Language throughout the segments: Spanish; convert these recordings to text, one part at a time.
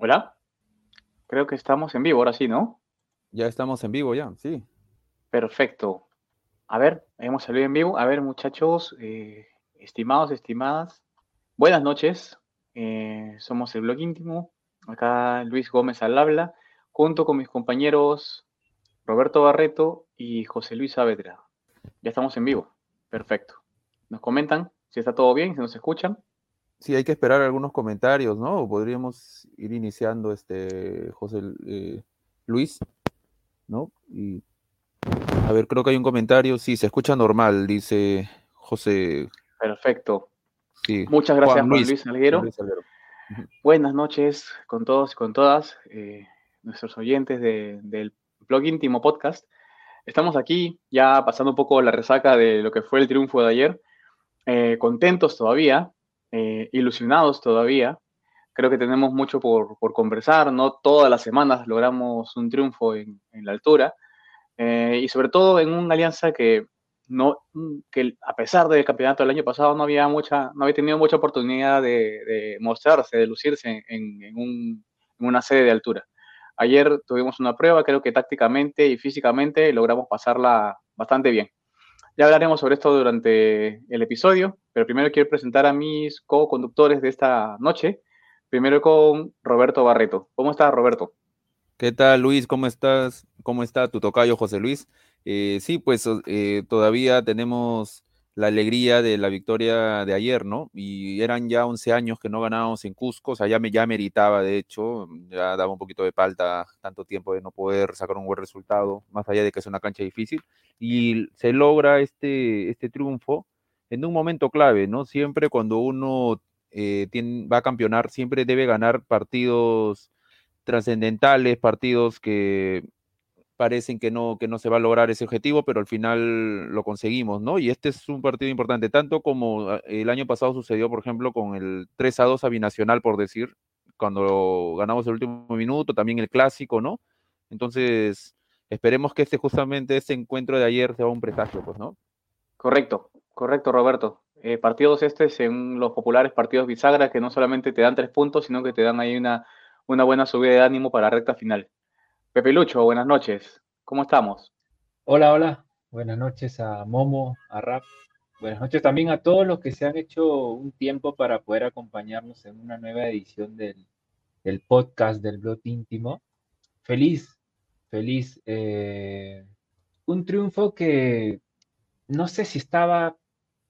Hola. Creo que estamos en vivo ahora sí, ¿no? Ya estamos en vivo, ya, sí. Perfecto. A ver, hemos salido en vivo. A ver, muchachos, eh, estimados, estimadas, buenas noches. Eh, somos el blog íntimo. Acá Luis Gómez al habla, junto con mis compañeros Roberto Barreto y José Luis Saavedra. Ya estamos en vivo. Perfecto. Nos comentan si está todo bien, si nos escuchan. Sí, hay que esperar algunos comentarios, ¿no? podríamos ir iniciando, este, José eh, Luis, ¿no? Y a ver, creo que hay un comentario. Sí, se escucha normal, dice José. Perfecto. Sí. Muchas gracias, Juan Luis, Alguero. Buenas noches con todos y con todas, eh, nuestros oyentes del blog íntimo podcast. Estamos aquí ya pasando un poco la resaca de lo que fue el triunfo de ayer. Eh, contentos todavía, eh, ilusionados todavía. Creo que tenemos mucho por, conversar, no todas las semanas logramos un triunfo en, la altura eh, y sobre todo en una alianza que, no, que a pesar del campeonato del año pasado no había, mucha, no había tenido mucha oportunidad de, mostrarse, de lucirse en, en una sede de altura. Ayer tuvimos una prueba, creo que tácticamente y físicamente logramos pasarla bastante bien. Ya hablaremos sobre esto durante el episodio, pero primero quiero presentar a mis co-conductores de esta noche. Primero con Roberto Barreto. ¿Cómo estás, Roberto? ¿Qué tal, Luis? ¿Cómo estás? ¿Cómo está tu tocayo, José Luis? Eh, sí, pues eh, todavía tenemos la alegría de la victoria de ayer, ¿no? Y eran ya 11 años que no ganábamos en Cusco, o sea, ya, me, ya meritaba, de hecho, ya daba un poquito de falta tanto tiempo de no poder sacar un buen resultado, más allá de que es una cancha difícil, y se logra este, este triunfo en un momento clave, ¿no? Siempre cuando uno eh, va a campeonar, siempre debe ganar partidos trascendentales, partidos que parecen que no, que no se va a lograr ese objetivo, pero al final lo conseguimos, ¿no? Y este es un partido importante, tanto como ah, el año pasado sucedió, por ejemplo, con el 3 a 2 a Binacional, por decir, cuando ganamos el último minuto, también el clásico, ¿no? Entonces, esperemos que este justamente este encuentro de ayer sea un presagio, pues, ¿no? Correcto, correcto, Roberto. Eh, partidos estos en los populares partidos bisagra que no solamente te dan tres puntos, sino que te dan ahí una, una buena subida de ánimo para la recta final. Pepe buenas noches. ¿Cómo estamos? Hola, hola. Buenas noches a Momo, a Rap. Buenas noches también a todos los que se han hecho un tiempo para poder acompañarnos en una nueva edición del, podcast del blog íntimo. Feliz, feliz. Eh, un triunfo que no sé si estaba,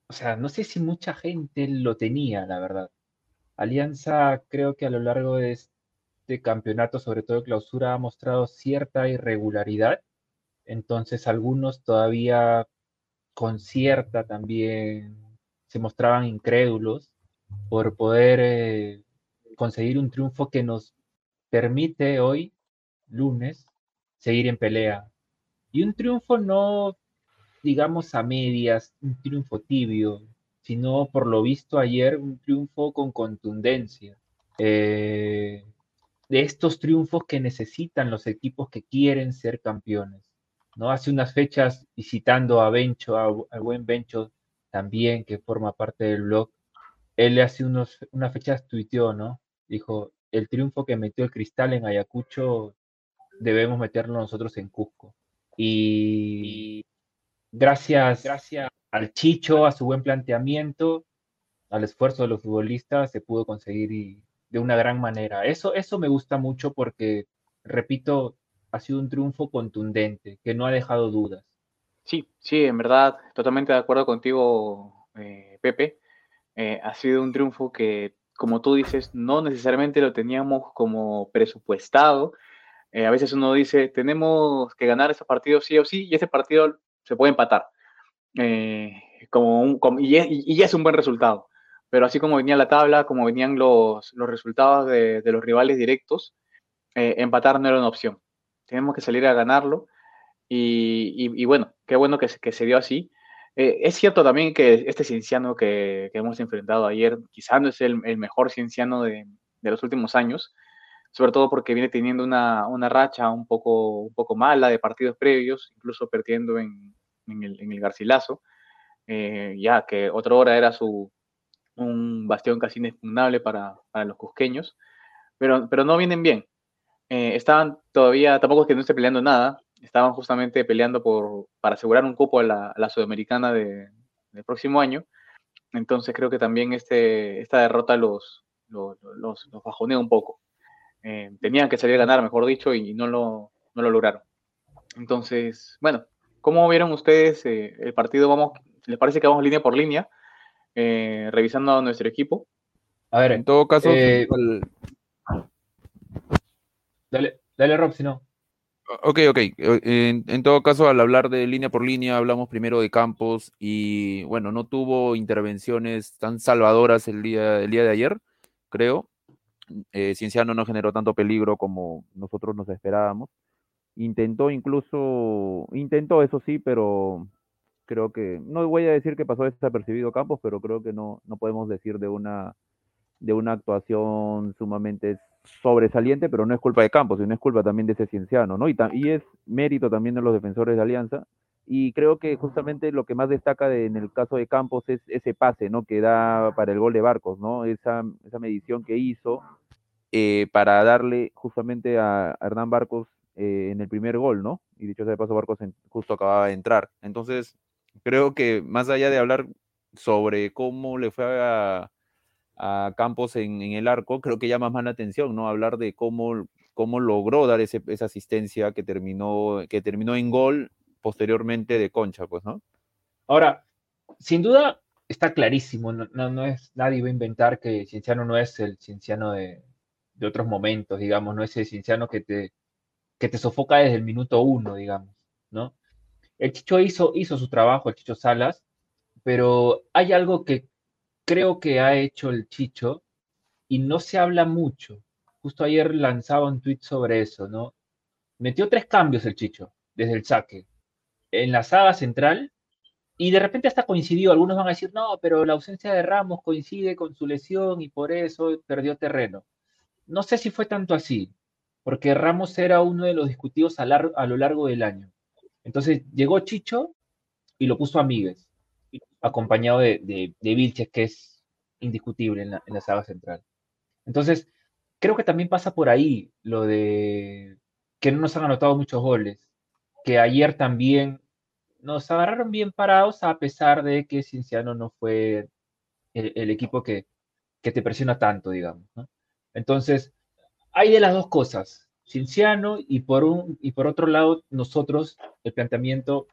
o sea, no sé si mucha gente lo tenía, la verdad. Alianza creo que a lo largo de este campeonato, sobre todo de clausura, ha mostrado cierta irregularidad. Entonces algunos todavía con cierta también se mostraban incrédulos por poder eh, conseguir un triunfo que nos permite hoy, lunes, seguir en pelea. Y un triunfo no, digamos, a medias, un triunfo tibio, sino por lo visto ayer un triunfo con contundencia. Eh, de estos triunfos que necesitan los equipos que quieren ser campeones. ¿no? Hace unas fechas visitando a Bencho, al buen Bencho también, que forma parte del blog, él hace unos, unas fechas tuiteó, ¿no? Dijo, el triunfo que metió el Cristal en Ayacucho debemos meterlo nosotros en Cusco. Y gracias, gracias al Chicho, a su buen planteamiento, al esfuerzo de los futbolistas, se pudo conseguir y de una gran manera. Eso, eso me gusta mucho porque, repito, ha sido un triunfo contundente, que no ha dejado dudas. Sí, sí, en verdad, totalmente de acuerdo contigo, eh, Pepe. Eh, ha sido un triunfo que, como tú dices, no necesariamente lo teníamos como presupuestado. Eh, a veces uno dice, tenemos que ganar ese partido sí o sí, y ese partido se puede empatar. como un, y, y, es un buen resultado pero así como venía la tabla, como venían los, los resultados de, de, los rivales directos, eh, empatar no era una opción. Tenemos que salir a ganarlo y, y, bueno, qué bueno que, que se dio así. Eh, es cierto también que este cienciano que, que hemos enfrentado ayer quizás no es el, el mejor cienciano de, de, los últimos años, sobre todo porque viene teniendo una, una racha un poco, un poco mala de partidos previos, incluso perdiendo en, en, el, en el Garcilaso, eh, ya que otra hora era su, un bastión casi inexpugnable para, para los cusqueños. pero, pero no vienen bien. estaban todavía, tampoco es que no esté peleando nada, estaban justamente peleando por, para asegurar un cupo a la, Sudamericana de, del próximo año. Entonces creo que también este, esta derrota los, los, los, bajonea un poco. Eh, tenían que salir a ganar, mejor dicho, y no lo, no lo lograron. Entonces, bueno, ¿cómo vieron ustedes eh, el partido? Vamos, ¿Les parece que vamos línea por línea, eh, revisando a nuestro equipo? A ver, en todo caso... Dale, dale Rob, si no. Ok, ok. En, todo caso, al hablar de línea por línea, hablamos primero de Campos y bueno, no tuvo intervenciones tan salvadoras el día, el día de ayer, creo. Eh, Cienciano no generó tanto peligro como nosotros nos esperábamos. Intentó incluso, intentó eso sí, pero creo que, no voy a decir que pasó desapercibido Campos, pero creo que no, no podemos decir de una, de una actuación sumamente sobresaliente, pero no es culpa de Campos, sino es culpa también de ese cienciano, ¿no? Y, y es mérito también de los defensores de Alianza. Y creo que justamente lo que más destaca en el caso de Campos es ese pase, ¿no? Que da para el gol de Barcos, ¿no? Esa, esa medición que hizo eh, para darle justamente a Hernán Barcos eh, en el primer gol, ¿no? Y dicho sea de paso, Barcos justo acababa de entrar. Entonces, creo que más allá de hablar sobre cómo le fue a, Campos en, el arco, creo que llama más la atención, ¿no? Hablar de cómo, cómo logró dar esa asistencia que terminó, que terminó en gol posteriormente de Concha, pues, ¿no? Ahora, sin duda está clarísimo, no, no, es, nadie va a inventar que Cienciano no es el Cienciano de, de otros momentos, digamos, no es el Cienciano que te, que te sofoca desde el minuto uno, digamos, ¿no? El Chicho hizo, hizo su trabajo, el Chicho Salas, pero hay algo que creo que ha hecho el Chicho y no se habla mucho. Justo ayer lanzaba un tweet sobre eso, ¿no? Metió tres cambios el Chicho desde el saque. En la saga central y de repente hasta coincidió. Algunos van a decir, no, pero la ausencia de Ramos coincide con su lesión y por eso perdió terreno. No sé si fue tanto así, porque Ramos era uno de los discutidos a, a lo largo del año. Entonces llegó Chicho y lo puso a Míguez acompañado de, de, Vilches, que es indiscutible en la, saga central. Entonces, creo que también pasa por ahí lo de que no nos han anotado muchos goles, que ayer también nos agarraron bien parados a pesar de que Cienciano no fue el, equipo que, te presiona tanto, digamos. Entonces, hay de las dos cosas, Cienciano y por, un, y por otro lado nosotros, el planteamiento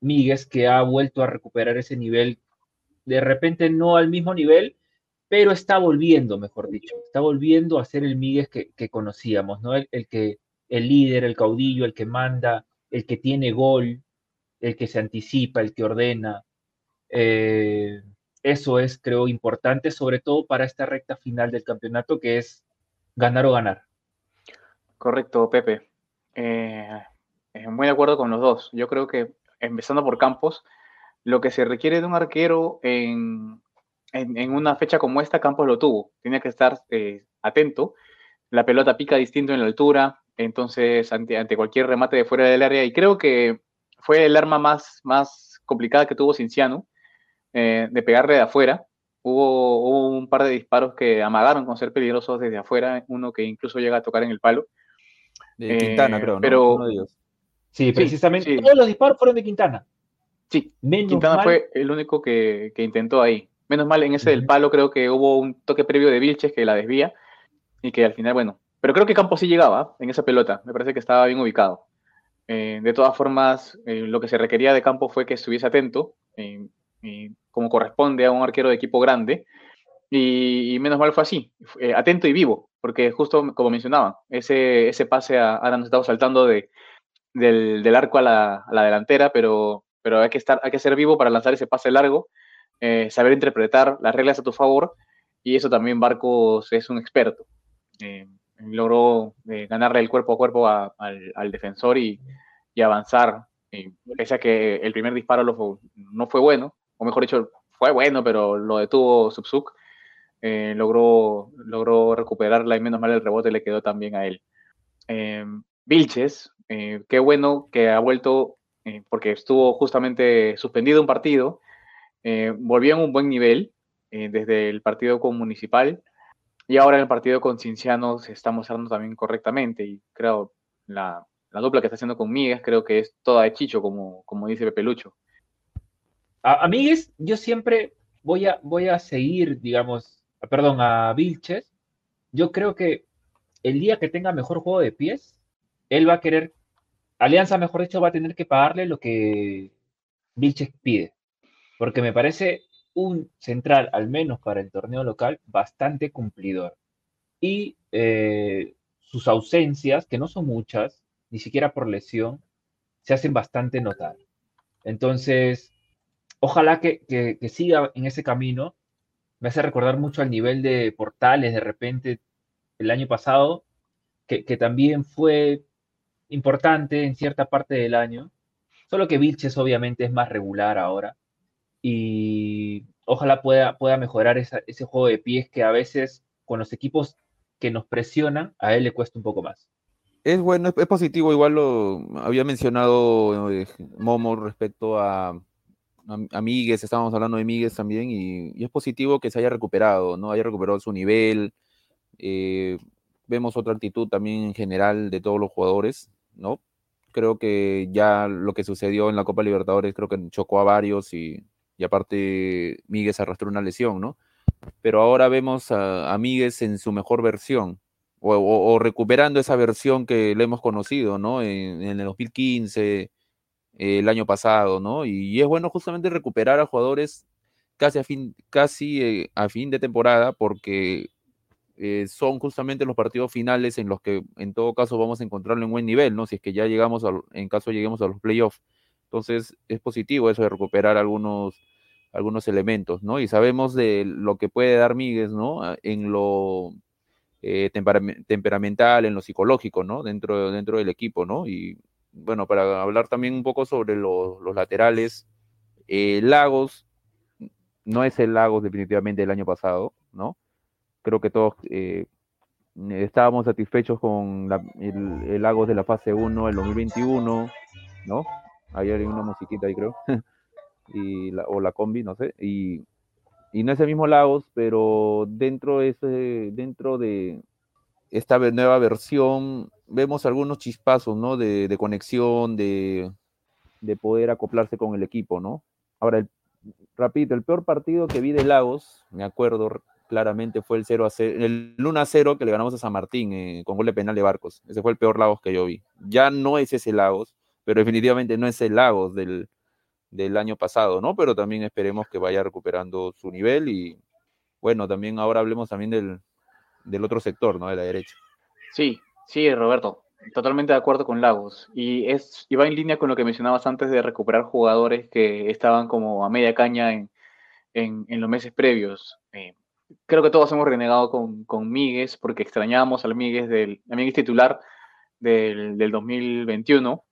Míguez, que ha vuelto a recuperar ese nivel, de repente no al mismo nivel, pero está volviendo, mejor dicho, está volviendo a ser el Míguez que, conocíamos, ¿no? El, que, el líder, el caudillo, el que manda, el que tiene gol, el que se anticipa, el que ordena. Eh, eso es, creo, importante, sobre todo para esta recta final del campeonato, que es ganar o ganar. Correcto, Pepe. Eh, eh, muy de acuerdo con los dos. Yo creo que empezando por Campos, lo que se requiere de un arquero en, en, una fecha como esta, Campos lo tuvo. Tiene que estar eh, atento. La pelota pica distinto en la altura, entonces ante, ante cualquier remate de fuera del área, y creo que fue el arma más, más complicada que tuvo Cinciano, eh, de pegarle de afuera. Hubo, hubo, un par de disparos que amagaron con ser peligrosos desde afuera, uno que incluso llega a tocar en el palo. De Quintana, creo, ¿no? Pero, Sí, precisamente. Todos los disparos fueron de Quintana. Sí, Quintana fue el único que, intentó ahí. Menos mal, en ese del palo creo que hubo un toque previo de Vilches que la desvía y que al final, bueno, pero creo que Campos sí llegaba en esa pelota. Me parece que estaba bien ubicado. Eh, de todas formas, eh, lo que se requería de Campos fue que estuviese atento, eh, como corresponde a un arquero de equipo grande. Y, menos mal fue así, atento y vivo, porque justo como mencionaba, ese, ese pase a, ahora nos estamos saltando de, del, arco a la, delantera, pero, pero hay, que estar, hay que ser vivo para lanzar ese pase largo, eh, saber interpretar las reglas a tu favor, y eso también Barcos es un experto. Eh, logró eh, ganarle el cuerpo a cuerpo al, defensor y, avanzar, pese a que el primer disparo no fue bueno, o mejor dicho, fue bueno, pero lo detuvo Subsuk. Logró, logró recuperarla y menos mal el rebote le quedó también a él. Vilches, eh, qué bueno que ha vuelto, eh, porque estuvo justamente suspendido un partido, eh, volvió en un buen nivel desde el partido con Municipal y ahora en el partido con Cinciano se está mostrando también correctamente y creo la, la dupla que está haciendo con Miguel creo que es toda de Chicho, como, como dice Pepe Lucho. A, a Miguel yo siempre voy a, voy a seguir, digamos, perdón, a Vilches. Yo creo que el día que tenga mejor juego de pies, él va a querer, Alianza, mejor dicho, va a tener que pagarle lo que Vilches pide. Porque me parece un central, al menos para el torneo local, bastante cumplidor. Y eh, sus ausencias, que no son muchas, ni siquiera por lesión, se hacen bastante notar. Entonces, ojalá que, que, siga en ese camino. Me hace recordar mucho al nivel de Portales de repente el año pasado, que, también fue importante en cierta parte del año, solo que Vilches obviamente es más regular ahora y ojalá pueda, pueda mejorar ese juego de pies que a veces con los equipos que nos presionan, a él le cuesta un poco más. Es bueno, es, positivo, igual lo había mencionado eh, Momo respecto a, a, Miguel, estábamos hablando de Miguel también, y, es positivo que se haya recuperado, ¿no? Haya recuperado su nivel. Eh, vemos otra actitud también en general de todos los jugadores, ¿no? Creo que ya lo que sucedió en la Copa Libertadores, creo que chocó a varios y aparte Miguel arrastró una lesión, ¿no? Pero ahora vemos a, a Miguel en su mejor versión, o, recuperando esa versión que le hemos conocido, ¿no? En, el 2015, el año pasado, ¿no? Y, es bueno justamente recuperar a jugadores casi a fin, casi, eh, a fin de temporada, porque eh, son justamente los partidos finales en los que en todo caso vamos a encontrarlo en buen nivel, ¿no? Si es que ya llegamos, a, en caso lleguemos a los playoffs. Entonces es positivo eso de recuperar algunos, algunos elementos, ¿no? Y sabemos de lo que puede dar Miguel, ¿no? Ah, en lo eh, temperamental, en lo psicológico, ¿no? Dentro, dentro del equipo, ¿no? Y bueno, para hablar también un poco sobre los laterales, eh, Lagos no es el Lagos definitivamente del año pasado, ¿no? Creo que todos eh, estábamos satisfechos con el, el, Lagos de la fase 1 del 2021, ¿no? Ahí hay una musiquita ahí, creo. y la, o la combi, no sé. Y, y no es el mismo Lagos, pero dentro de, ese, dentro de esta nueva versión vemos algunos chispazos, ¿no? De, conexión, de, de, poder acoplarse con el equipo, ¿no? Ahora, el, repito, el peor partido que vi de Lagos, me acuerdo claramente, fue el 0 a 0, el 1 a 0 que le ganamos a San Martín eh, con gol de penal de Barcos. Ese fue el peor Lagos que yo vi. Ya no es ese Lagos pero definitivamente no es el Lagos del, año pasado, ¿no? Pero también esperemos que vaya recuperando su nivel y bueno, también ahora hablemos también del, otro sector, ¿no? De la derecha. Sí, sí, Roberto, totalmente de acuerdo con Lagos. Y, es, va en línea con lo que mencionabas antes de recuperar jugadores que estaban como a media caña en, los meses previos. Eh, creo que todos hemos renegado con, con Míguez porque extrañábamos al Míguez, del, al titular del, del 2021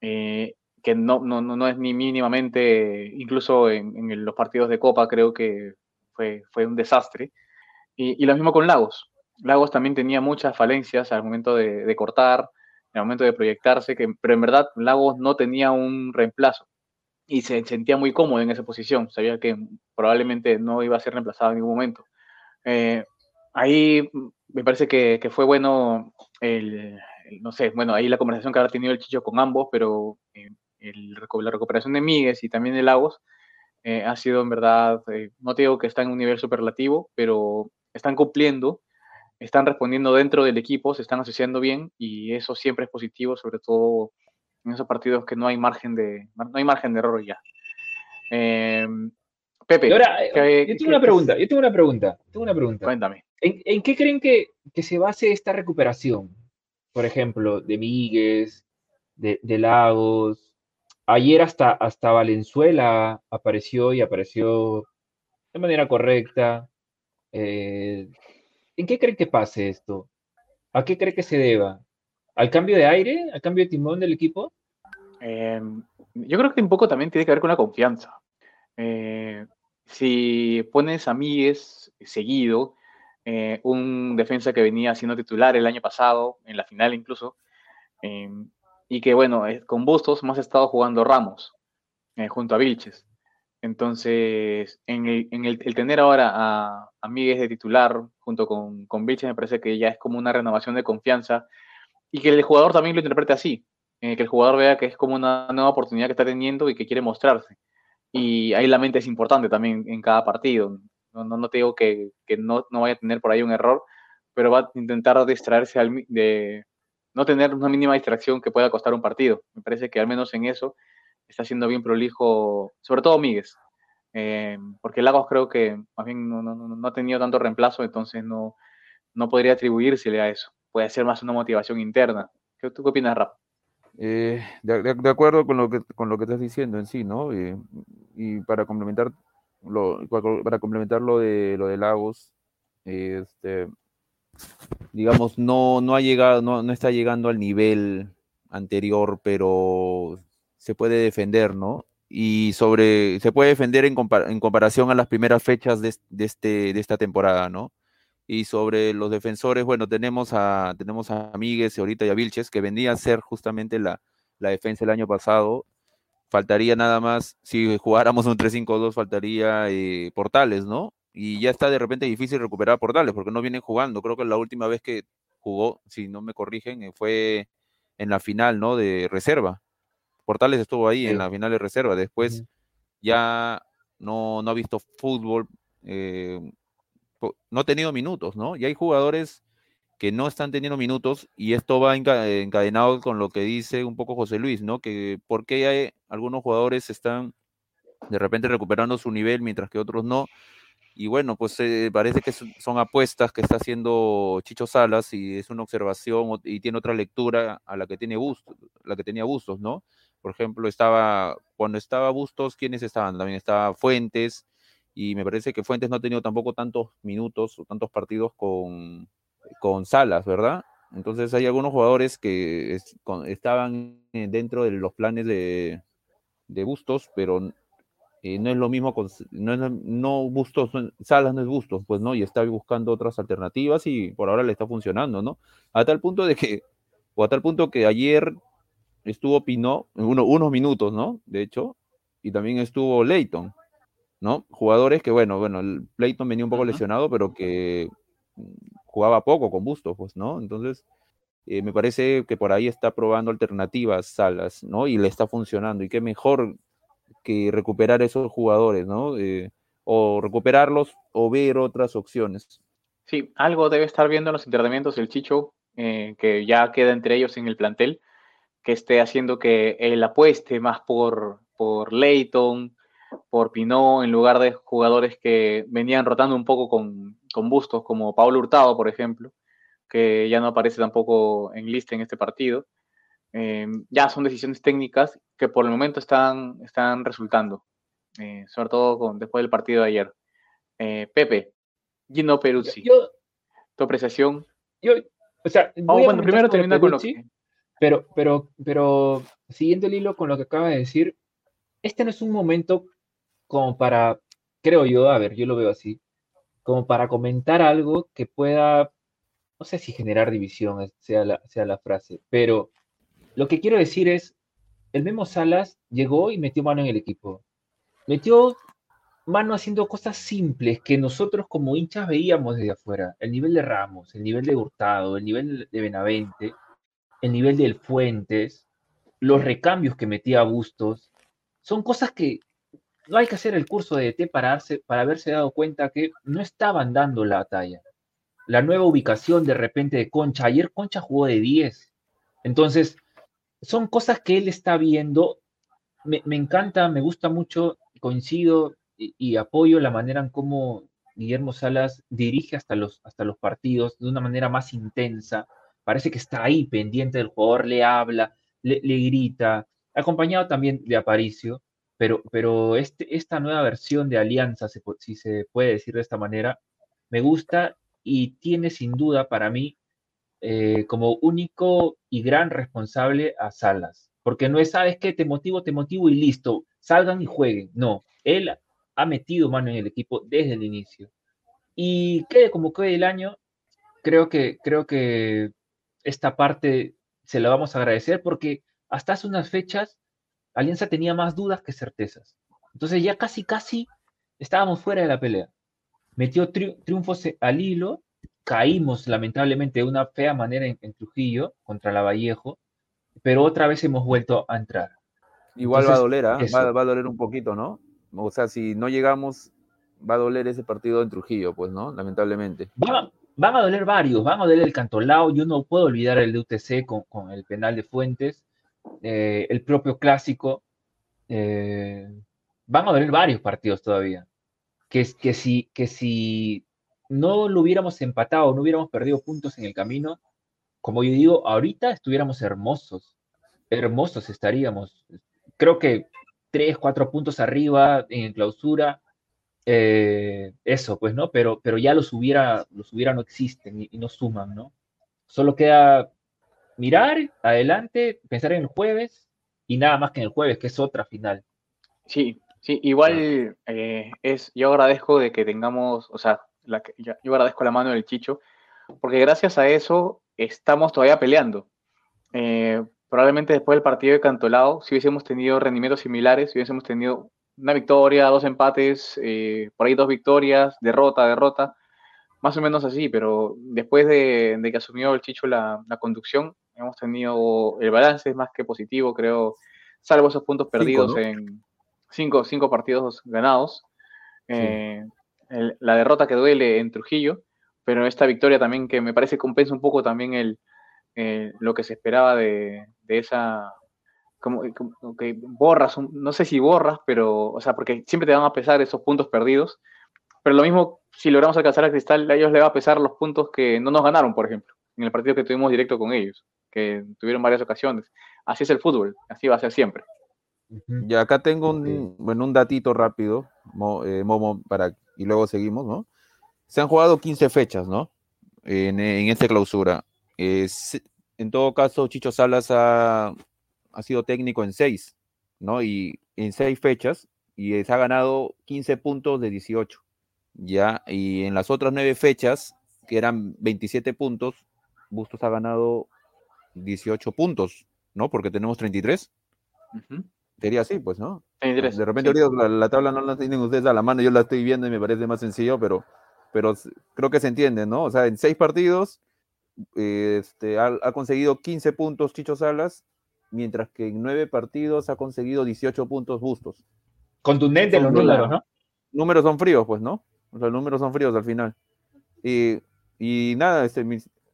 eh, que no, no, no, es ni mínimamente, incluso en, los partidos de Copa creo que fue, fue un desastre. Y, lo mismo con Lagos. Lagos también tenía muchas falencias al momento de, cortar, al momento de proyectarse, que, pero en verdad Lagos no tenía un reemplazo y se sentía muy cómodo en esa posición. Sabía que probablemente no iba a ser reemplazado en ningún momento. Eh, ahí me parece que, fue bueno el, no sé, bueno, ahí la conversación que ha tenido el Chicho con ambos, pero eh, la recuperación de Míguez y también de Lagos eh, ha sido en verdad, eh, no te digo que está en un nivel superlativo, pero están cumpliendo, están respondiendo dentro del equipo, se están asociando bien y eso siempre es positivo, sobre todo en esos partidos que no hay margen de, no hay margen de error ya. Em, Pepe, ahora, yo tengo una pregunta, yo tengo una pregunta, tengo una pregunta. Cuéntame. ¿En, qué creen que, que, se base esta recuperación? por ejemplo, de Míguez, de, Lagos. Ayer hasta, hasta Valenzuela apareció y apareció de manera correcta. Eh, ¿En qué cree que pase esto? ¿A qué cree que se deba? ¿Al cambio de aire? ¿Al cambio de timón del equipo? Em, yo creo que un poco también tiene que ver con la confianza. Eh, si pones a Míguez seguido, eh, un defensa que venía siendo titular el año pasado, en la final incluso, em, y que bueno, con Bustos más ha estado jugando Ramos eh, junto a Vilches. Entonces, en el, tener ahora a, a Miguel de titular junto con, con me parece que ya es como una renovación de confianza y que el jugador también lo interprete así, eh, que el jugador vea que es como una nueva oportunidad que está teniendo y que quiere mostrarse. Y ahí la mente es importante también en cada partido. No, no, te digo que, que no, no, vaya a tener por ahí un error, pero va a intentar distraerse al, de no tener una mínima distracción que pueda costar un partido. Me parece que al menos en eso está siendo bien prolijo, sobre todo Míguez. Eh, porque Lagos creo que más bien no, no, no, ha tenido tanto reemplazo, entonces no, no podría atribuírsele a eso. Puede ser más una motivación interna. ¿Qué, ¿Tú qué opinas, Rap? Eh, de, acuerdo con lo que con lo que estás diciendo en sí, ¿no? Eh, y para complementar lo, para complementar lo de lo de Lagos, este, digamos, no, no ha llegado, no, no está llegando al nivel anterior, pero se puede defender, ¿no? Y sobre, se puede defender en, en comparación a las primeras fechas de, de, este, de esta temporada, ¿no? Y sobre los defensores, bueno, tenemos a, tenemos a Míguez ahorita y a Vilches, que vendía a ser justamente la, la defensa el año pasado. Faltaría nada más, si jugáramos un 3-5-2, faltaría eh, Portales, ¿no? Y ya está de repente difícil recuperar Portales, porque no vienen jugando. Creo que la última vez que jugó, si no me corrigen, eh, fue en la final, ¿no? De reserva. Portales estuvo ahí en la final de reserva. Después ya no, no ha visto fútbol. Eh, no ha tenido minutos, ¿no? Y hay jugadores que no están teniendo minutos y esto va encadenado con lo que dice un poco José Luis, ¿no? Que por qué hay algunos jugadores están de repente recuperando su nivel mientras que otros no. Y bueno, pues eh, parece que son apuestas que está haciendo Chicho Salas y es una observación y tiene otra lectura a la que tiene Bustos, la que tenía Bustos, ¿no? Por ejemplo, estaba cuando estaba Bustos, ¿quiénes estaban? También estaba Fuentes, y me parece que Fuentes no ha tenido tampoco tantos minutos o tantos partidos con, con Salas, ¿verdad? Entonces hay algunos jugadores que estaban dentro de los planes de, de Bustos, pero eh, no es lo mismo con no, no Bustos, Salas no es Bustos, pues no, y está buscando otras alternativas y por ahora le está funcionando, ¿no? A tal punto de que, o a tal punto que ayer estuvo Pinó, uno, unos minutos, ¿no? De hecho, y también estuvo Leighton. ¿no? Jugadores que, bueno, bueno, el Playton venía un poco lesionado, pero que mm, jugaba poco con Bustos, pues, ¿no? Entonces, eh, me parece que por ahí está probando alternativas Salas, ¿no? Y le está funcionando. Y qué mejor que recuperar esos jugadores, ¿no? Eh, o recuperarlos o ver otras opciones. Sí, algo debe estar viendo en los entrenamientos el Chicho, eh, que ya queda entre ellos en el plantel, que esté haciendo que él apueste más por, por Leighton, por Pinot en lugar de jugadores que venían rotando un poco con, con bustos, como Pablo Hurtado, por ejemplo, que ya no aparece tampoco en lista en este partido. Eh, ya son decisiones técnicas que por el momento están, están resultando, eh, sobre todo con, después del partido de ayer. Eh, Pepe, Gino Peruzzi, tu apreciación. Yo, o sea, bueno, primero termina con lo que... Pero, pero, pero, siguiendo el hilo con lo que acaba de decir, este no es un momento como para, creo yo, a ver, yo lo veo así, como para comentar algo que pueda, no sé si generar división sea la, sea la frase, pero lo que quiero decir es, el Memo Salas llegó y metió mano en el equipo. Metió mano haciendo cosas simples que nosotros como hinchas veíamos desde afuera. El nivel de Ramos, el nivel de Hurtado, el nivel de Benavente, el nivel del Fuentes, los recambios que metía Bustos. Son cosas que no hay que hacer el curso de ET para, para haberse dado cuenta que no estaban dando la talla. La nueva ubicación de repente de Concha, ayer Concha jugó de 10. Entonces, son cosas que él está viendo. Me, encanta, me gusta mucho, coincido y, apoyo la manera en cómo Guillermo Salas dirige hasta los, hasta los partidos de una manera más intensa. Parece que está ahí pendiente del jugador, le habla, le, le grita, acompañado también de Aparicio pero, pero este, esta nueva versión de Alianza, si se puede decir de esta manera, me gusta y tiene sin duda para mí eh, como único y gran responsable a Salas. Porque no es, ¿sabes qué? Te motivo, te motivo y listo, salgan y jueguen. No, él ha metido mano en el equipo desde el inicio. Y quede como quede el año, creo que, creo que esta parte se la vamos a agradecer porque hasta hace unas fechas Alianza tenía más dudas que certezas. Entonces ya casi, casi estábamos fuera de la pelea. Metió triunfos al hilo, caímos lamentablemente de una fea manera en, Trujillo contra la Vallejo, pero otra vez hemos vuelto a entrar. Igual va a doler, ¿ah? va, va, a doler un poquito, ¿no? O sea, si no llegamos, va a doler ese partido en Trujillo, pues, ¿no? Lamentablemente. van a doler varios, van a doler el Cantolao, yo no puedo olvidar el de UTC con, el penal de Fuentes, eh, el propio clásico, eh, van a doler varios partidos todavía. Que, que, si, que si no lo hubiéramos empatado, no hubiéramos perdido puntos en el camino, como yo digo, ahorita estuviéramos hermosos, hermosos estaríamos. Creo que tres, cuatro puntos arriba en clausura, eh, eso, pues, ¿no? Pero, pero ya los hubiera, los hubiera no existen y, no suman, ¿no? Solo queda mirar adelante, pensar en el jueves y nada más que en el jueves, que es otra final. Sí, sí, igual eh, es, yo agradezco de que tengamos, o sea, la, yo agradezco la mano del Chicho, porque gracias a eso estamos todavía peleando. Eh, probablemente después del partido de Cantolao, si hubiésemos tenido rendimientos similares, si hubiésemos tenido una victoria, dos empates, eh, por ahí dos victorias, derrota, derrota, más o menos así, pero después de, que asumió el Chicho la, conducción, hemos tenido el balance es más que positivo, creo, salvo esos puntos perdidos en cinco, cinco, partidos ganados. Eh, la derrota que duele en Trujillo, pero esta victoria también que me parece compensa un poco también el, eh, lo que se esperaba de, esa, como, que borras, no sé si borras, pero, o sea, porque siempre te van a pesar esos puntos perdidos, pero lo mismo si logramos alcanzar a Cristal, a ellos les va a pesar los puntos que no nos ganaron, por ejemplo, en el partido que tuvimos directo con ellos, que tuvieron varias ocasiones. Así es el fútbol, así va a ser siempre. Y acá tengo un, bueno, un datito rápido, eh, Momo, para, y luego seguimos, ¿no? Se han jugado 15 fechas, ¿no? En, en esta clausura. en todo caso, Chicho Salas ha, sido técnico en 6, ¿no? Y en 6 fechas, y se ha ganado 15 puntos de 18, ¿ya? Y en las otras 9 fechas, que eran 27 puntos, Bustos ha ganado 18 puntos, ¿no? Porque tenemos 33. Sería así, pues, ¿no? de repente la, tabla no la tienen ustedes a la mano, yo la estoy viendo y me parece más sencillo, pero, pero creo que se entiende, ¿no? O sea, en seis partidos este, ha, conseguido 15 puntos Chicho Salas, mientras que en nueve partidos ha conseguido 18 puntos Bustos. Contundente los números, ¿no? Números son fríos, pues, ¿no? O sea, los números son fríos al final. Y, y nada, este,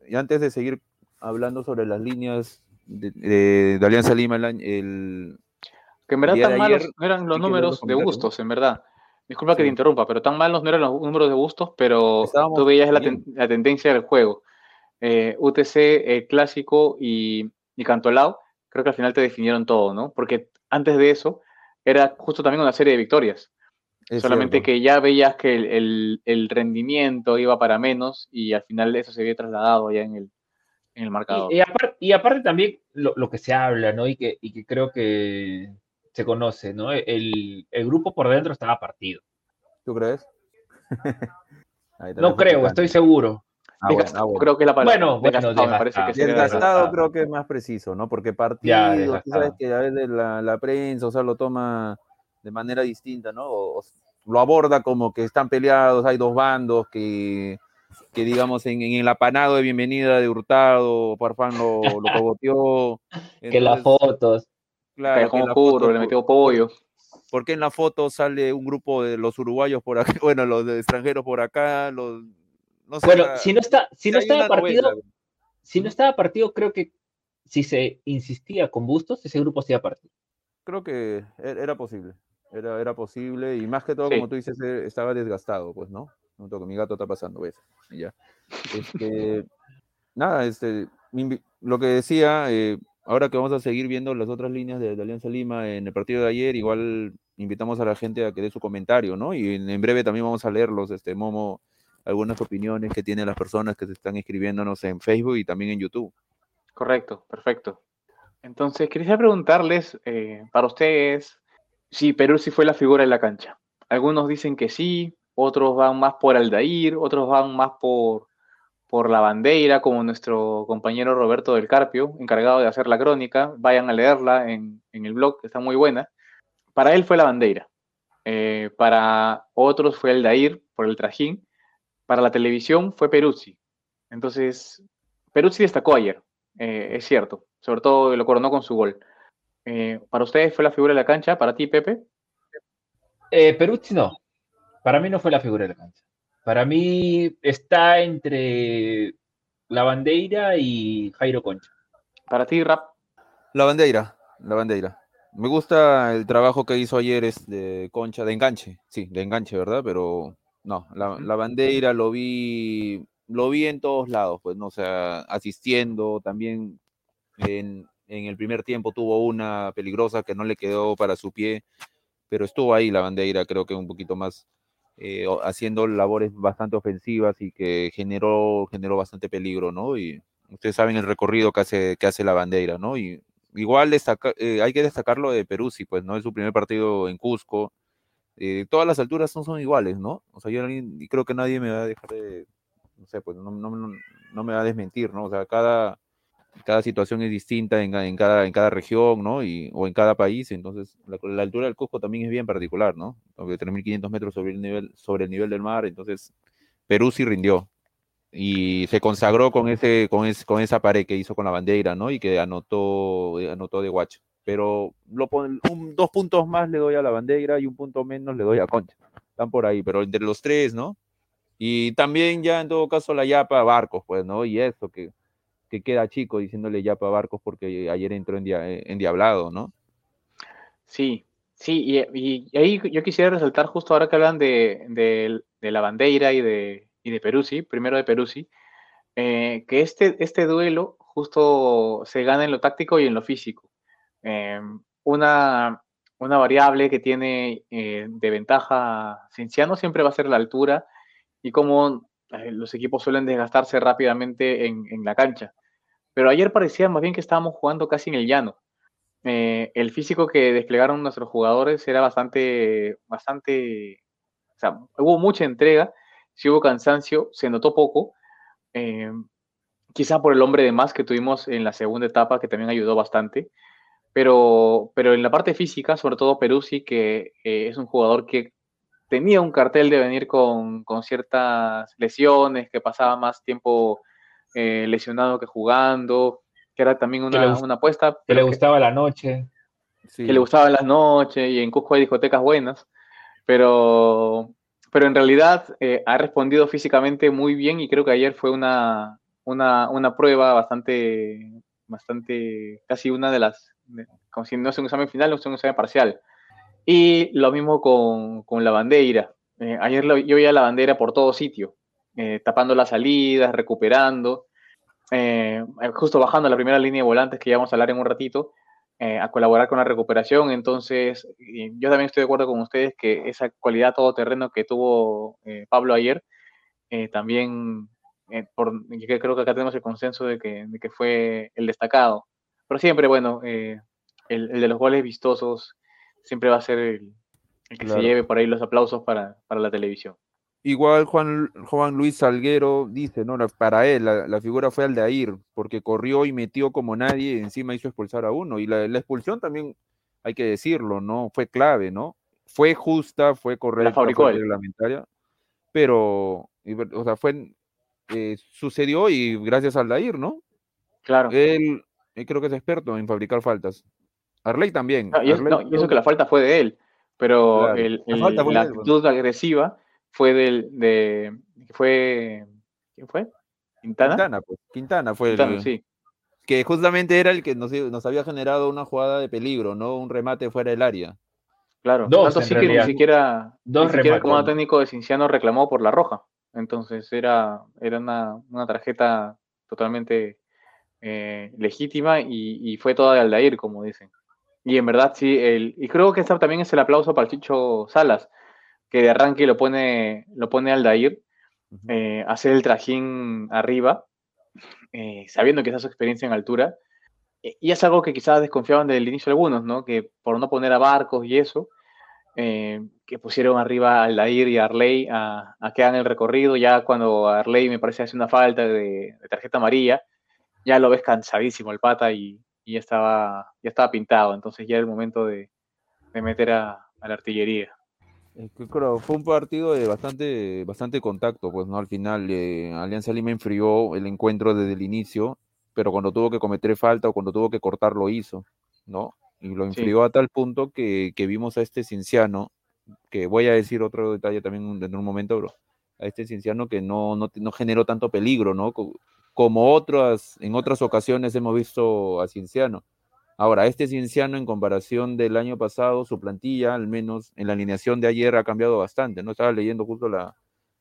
y antes de seguir hablando sobre las líneas de, de, Alianza Lima el, que en verdad tan malos no eran los números de gustos, en verdad. Disculpa que te interrumpa, pero tan malos no eran los números de gustos, pero tú veías la, tendencia del juego. Eh, UTC, el clásico y, y Cantolao, creo que al final te definieron todo, ¿no? Porque antes de eso era justo también una serie de victorias. Solamente que ya veías que el, rendimiento iba para menos y al final eso se había trasladado ya en el, en el marcador. Y, aparte, también lo, que se habla, ¿no? Y que, y que creo que se conoce, ¿no? El, grupo por dentro estaba partido. ¿Tú crees? no creo, estoy seguro. Ah, ah, creo que la palabra. Bueno, bueno, me parece que desgastado creo que es más preciso, ¿no? Porque partido, tú sabes que a veces la, prensa, o sea, lo toma de manera distinta, ¿no? O, lo aborda como que están peleados, hay dos bandos que, que digamos, en, el apanado de bienvenida de Hurtado, Parfán lo, lo cogoteó. que las fotos. Claro, como le metió pollo. Porque en la foto sale un grupo de los uruguayos por acá, bueno, los de extranjeros por acá, los no sé, bueno, si no está, si no estaba partido, si no estaba partido, creo que si se insistía con Bustos, ese grupo se iba partido. Creo que e, era posible, era, era posible, y más que todo, como tú dices, e, estaba desgastado, pues, ¿no? No toco, mi gato está pasando, ¿ves? Y ya. Este, nada, este, lo que decía, eh, ahora que vamos a seguir viendo las otras líneas de, Alianza Lima en el partido de ayer, igual invitamos a la gente a que dé su comentario, ¿no? Y en, breve también vamos a leerlos, este, Momo, algunas opiniones que tienen las personas que se están escribiéndonos en Facebook y también en YouTube. Correcto, perfecto. Entonces, quería preguntarles, eh, para ustedes, si Perú sí fue la figura en la cancha. Algunos dicen que sí, otros van más por Aldair, otros van más por por la bandera, como nuestro compañero Roberto del Carpio, encargado de hacer la crónica. Vayan a leerla en, el blog, está muy buena. Para él fue la bandera. Eh, para otros fue el Dair por el trajín. Para la televisión fue Peruzzi. Entonces, Peruzzi destacó ayer, eh, es cierto. Sobre todo lo coronó con su gol. Eh, ¿Para ustedes fue la figura de la cancha? ¿Para ti, Pepe? Peruzzi no. Para mí no fue la figura de la cancha. Para mí está entre la Bandeira y Jairo Concha. Para ti, Rap. La Bandeira, la Bandeira. Me gusta el trabajo que hizo ayer es de Concha, de enganche, sí, de enganche, ¿verdad? Pero no, la, la Bandeira lo vi, lo vi en todos lados, pues, no, o sea, asistiendo, también en, en el primer tiempo tuvo una peligrosa que no le quedó para su pie, pero estuvo ahí la Bandeira, creo que un poquito más eh, haciendo labores bastante ofensivas y que generó, generó bastante peligro, ¿no? Y ustedes saben el recorrido que hace, que hace la bandera, ¿no? Y igual eh, hay que destacarlo de Perú, sí, pues, ¿no? Es su primer partido en Cusco. Eh, todas las alturas no son iguales, ¿no? O sea, yo creo que nadie me va a dejar de, no sé, pues no, no, no me va a desmentir, ¿no? O sea, cada, cada situación es distinta en, en, cada, en cada región, ¿no? Y, o en cada país, entonces la, altura del Cusco también es bien particular, ¿no? De 3.500 metros sobre el, nivel, sobre el nivel del mar, entonces Perú sí rindió y se consagró con, ese, con, con esa pared que hizo con la bandera, ¿no? Y que anotó, anotó de guacho. Pero lo, un, dos puntos más le doy a la bandera y un punto menos le doy a Concha. Están por ahí, pero entre los tres, ¿no? Y también ya en todo caso la Yapa Barcos, pues, ¿no? Y eso que que queda chico diciéndole ya para Barcos porque ayer entró en, en Diablado, ¿no? Sí, sí, y, ahí yo quisiera resaltar justo ahora que hablan de, la bandera y de, y de Peruzzi, primero de Peruzzi, eh, que este, este duelo justo se gana en lo táctico y en lo físico. Eh, una, una, variable que tiene eh, de ventaja Cinciano siempre va a ser la altura y cómo los equipos suelen desgastarse rápidamente en, en la cancha. Pero ayer parecía más bien que estábamos jugando casi en el llano. Eh, el físico que desplegaron nuestros jugadores era bastante, bastante, o sea, hubo mucha entrega, si hubo cansancio, se notó poco, eh, quizá por el hombre de más que tuvimos en la segunda etapa, que también ayudó bastante, pero, pero en la parte física, sobre todo Peruzzi, que eh, es un jugador que tenía un cartel de venir con, con ciertas lesiones, que pasaba más tiempo eh, lesionado que jugando, que era también una, una apuesta. Que le gustaba la noche. Que le gustaba las noches y en Cusco hay discotecas buenas, pero, pero en realidad eh, ha respondido físicamente muy bien y creo que ayer fue una, una, una prueba bastante, bastante, casi una de las, como si no es un examen final, no es un examen parcial. Y lo mismo con, con la bandera. Eh, ayer yo veía la bandera por todo sitio. Eh, tapando las salidas, recuperando, eh, justo bajando la primera línea de volantes que ya a hablar en un ratito, a colaborar con la recuperación. Entonces, yo también estoy de acuerdo con ustedes que esa cualidad todoterreno que tuvo Pablo ayer, también, por, creo que acá tenemos el consenso de que, que fue el destacado. Pero siempre, bueno, el, el, de los goles vistosos siempre va a ser el, que se lleve por ahí los aplausos para, para la televisión. Igual Juan, Juan Luis Salguero dice, no, para él la, figura fue Aldair, porque corrió y metió como nadie, y encima hizo expulsar a uno. Y la, expulsión también, hay que decirlo, ¿no? Fue clave, ¿no? Fue justa, fue correcta, fue reglamentaria, pero, o sea, fue, eh, sucedió y gracias a Aldair, ¿no? Claro. Él, creo que es experto en fabricar faltas. Arley también. y, eso que la falta fue de él, pero la, actitud agresiva fue del, de, fue, ¿quién fue? Quintana. Quintana, pues, Quintana fue el, sí. que justamente era el que nos, nos, había generado una jugada de peligro, ¿no? Un remate fuera del área. Claro, Dos, tanto sí que ni siquiera, Dos ni siquiera el comando técnico de Cinciano reclamó por la roja. Entonces era, era una, una tarjeta totalmente eh, legítima y, y, fue toda de Aldair, como dicen. Y en verdad sí, el, y creo que esta también es el aplauso para el Chicho Salas, que de arranque lo pone, lo pone Aldair, eh, hacer el trajín arriba, eh, sabiendo que esa es su experiencia en altura. E, y es algo que quizás desconfiaban desde el inicio algunos, ¿no? Que por no poner a barcos y eso, eh, que pusieron arriba a Aldair y a Arley a, a, que hagan el recorrido. Ya cuando Arley me parece hace una falta de, tarjeta amarilla, ya lo ves cansadísimo el pata y, ya, estaba, ya estaba pintado. Entonces ya era el momento de, meter a la artillería. Fue un partido de bastante, bastante contacto, pues no al final eh, Alianza Lima enfrió el encuentro desde el inicio, pero cuando tuvo que cometer falta o cuando tuvo que cortar lo hizo, ¿no? Y lo enfrió a tal punto que, vimos a este Cinciano, que voy a decir otro detalle también en un momento, bro, a este Cinciano que no, no, no generó tanto peligro, ¿no? Como otras, en otras ocasiones hemos visto a Cinciano Ahora, este Cienciano en comparación del año pasado, su plantilla, al menos en la alineación de ayer, ha cambiado bastante. No estaba leyendo justo la,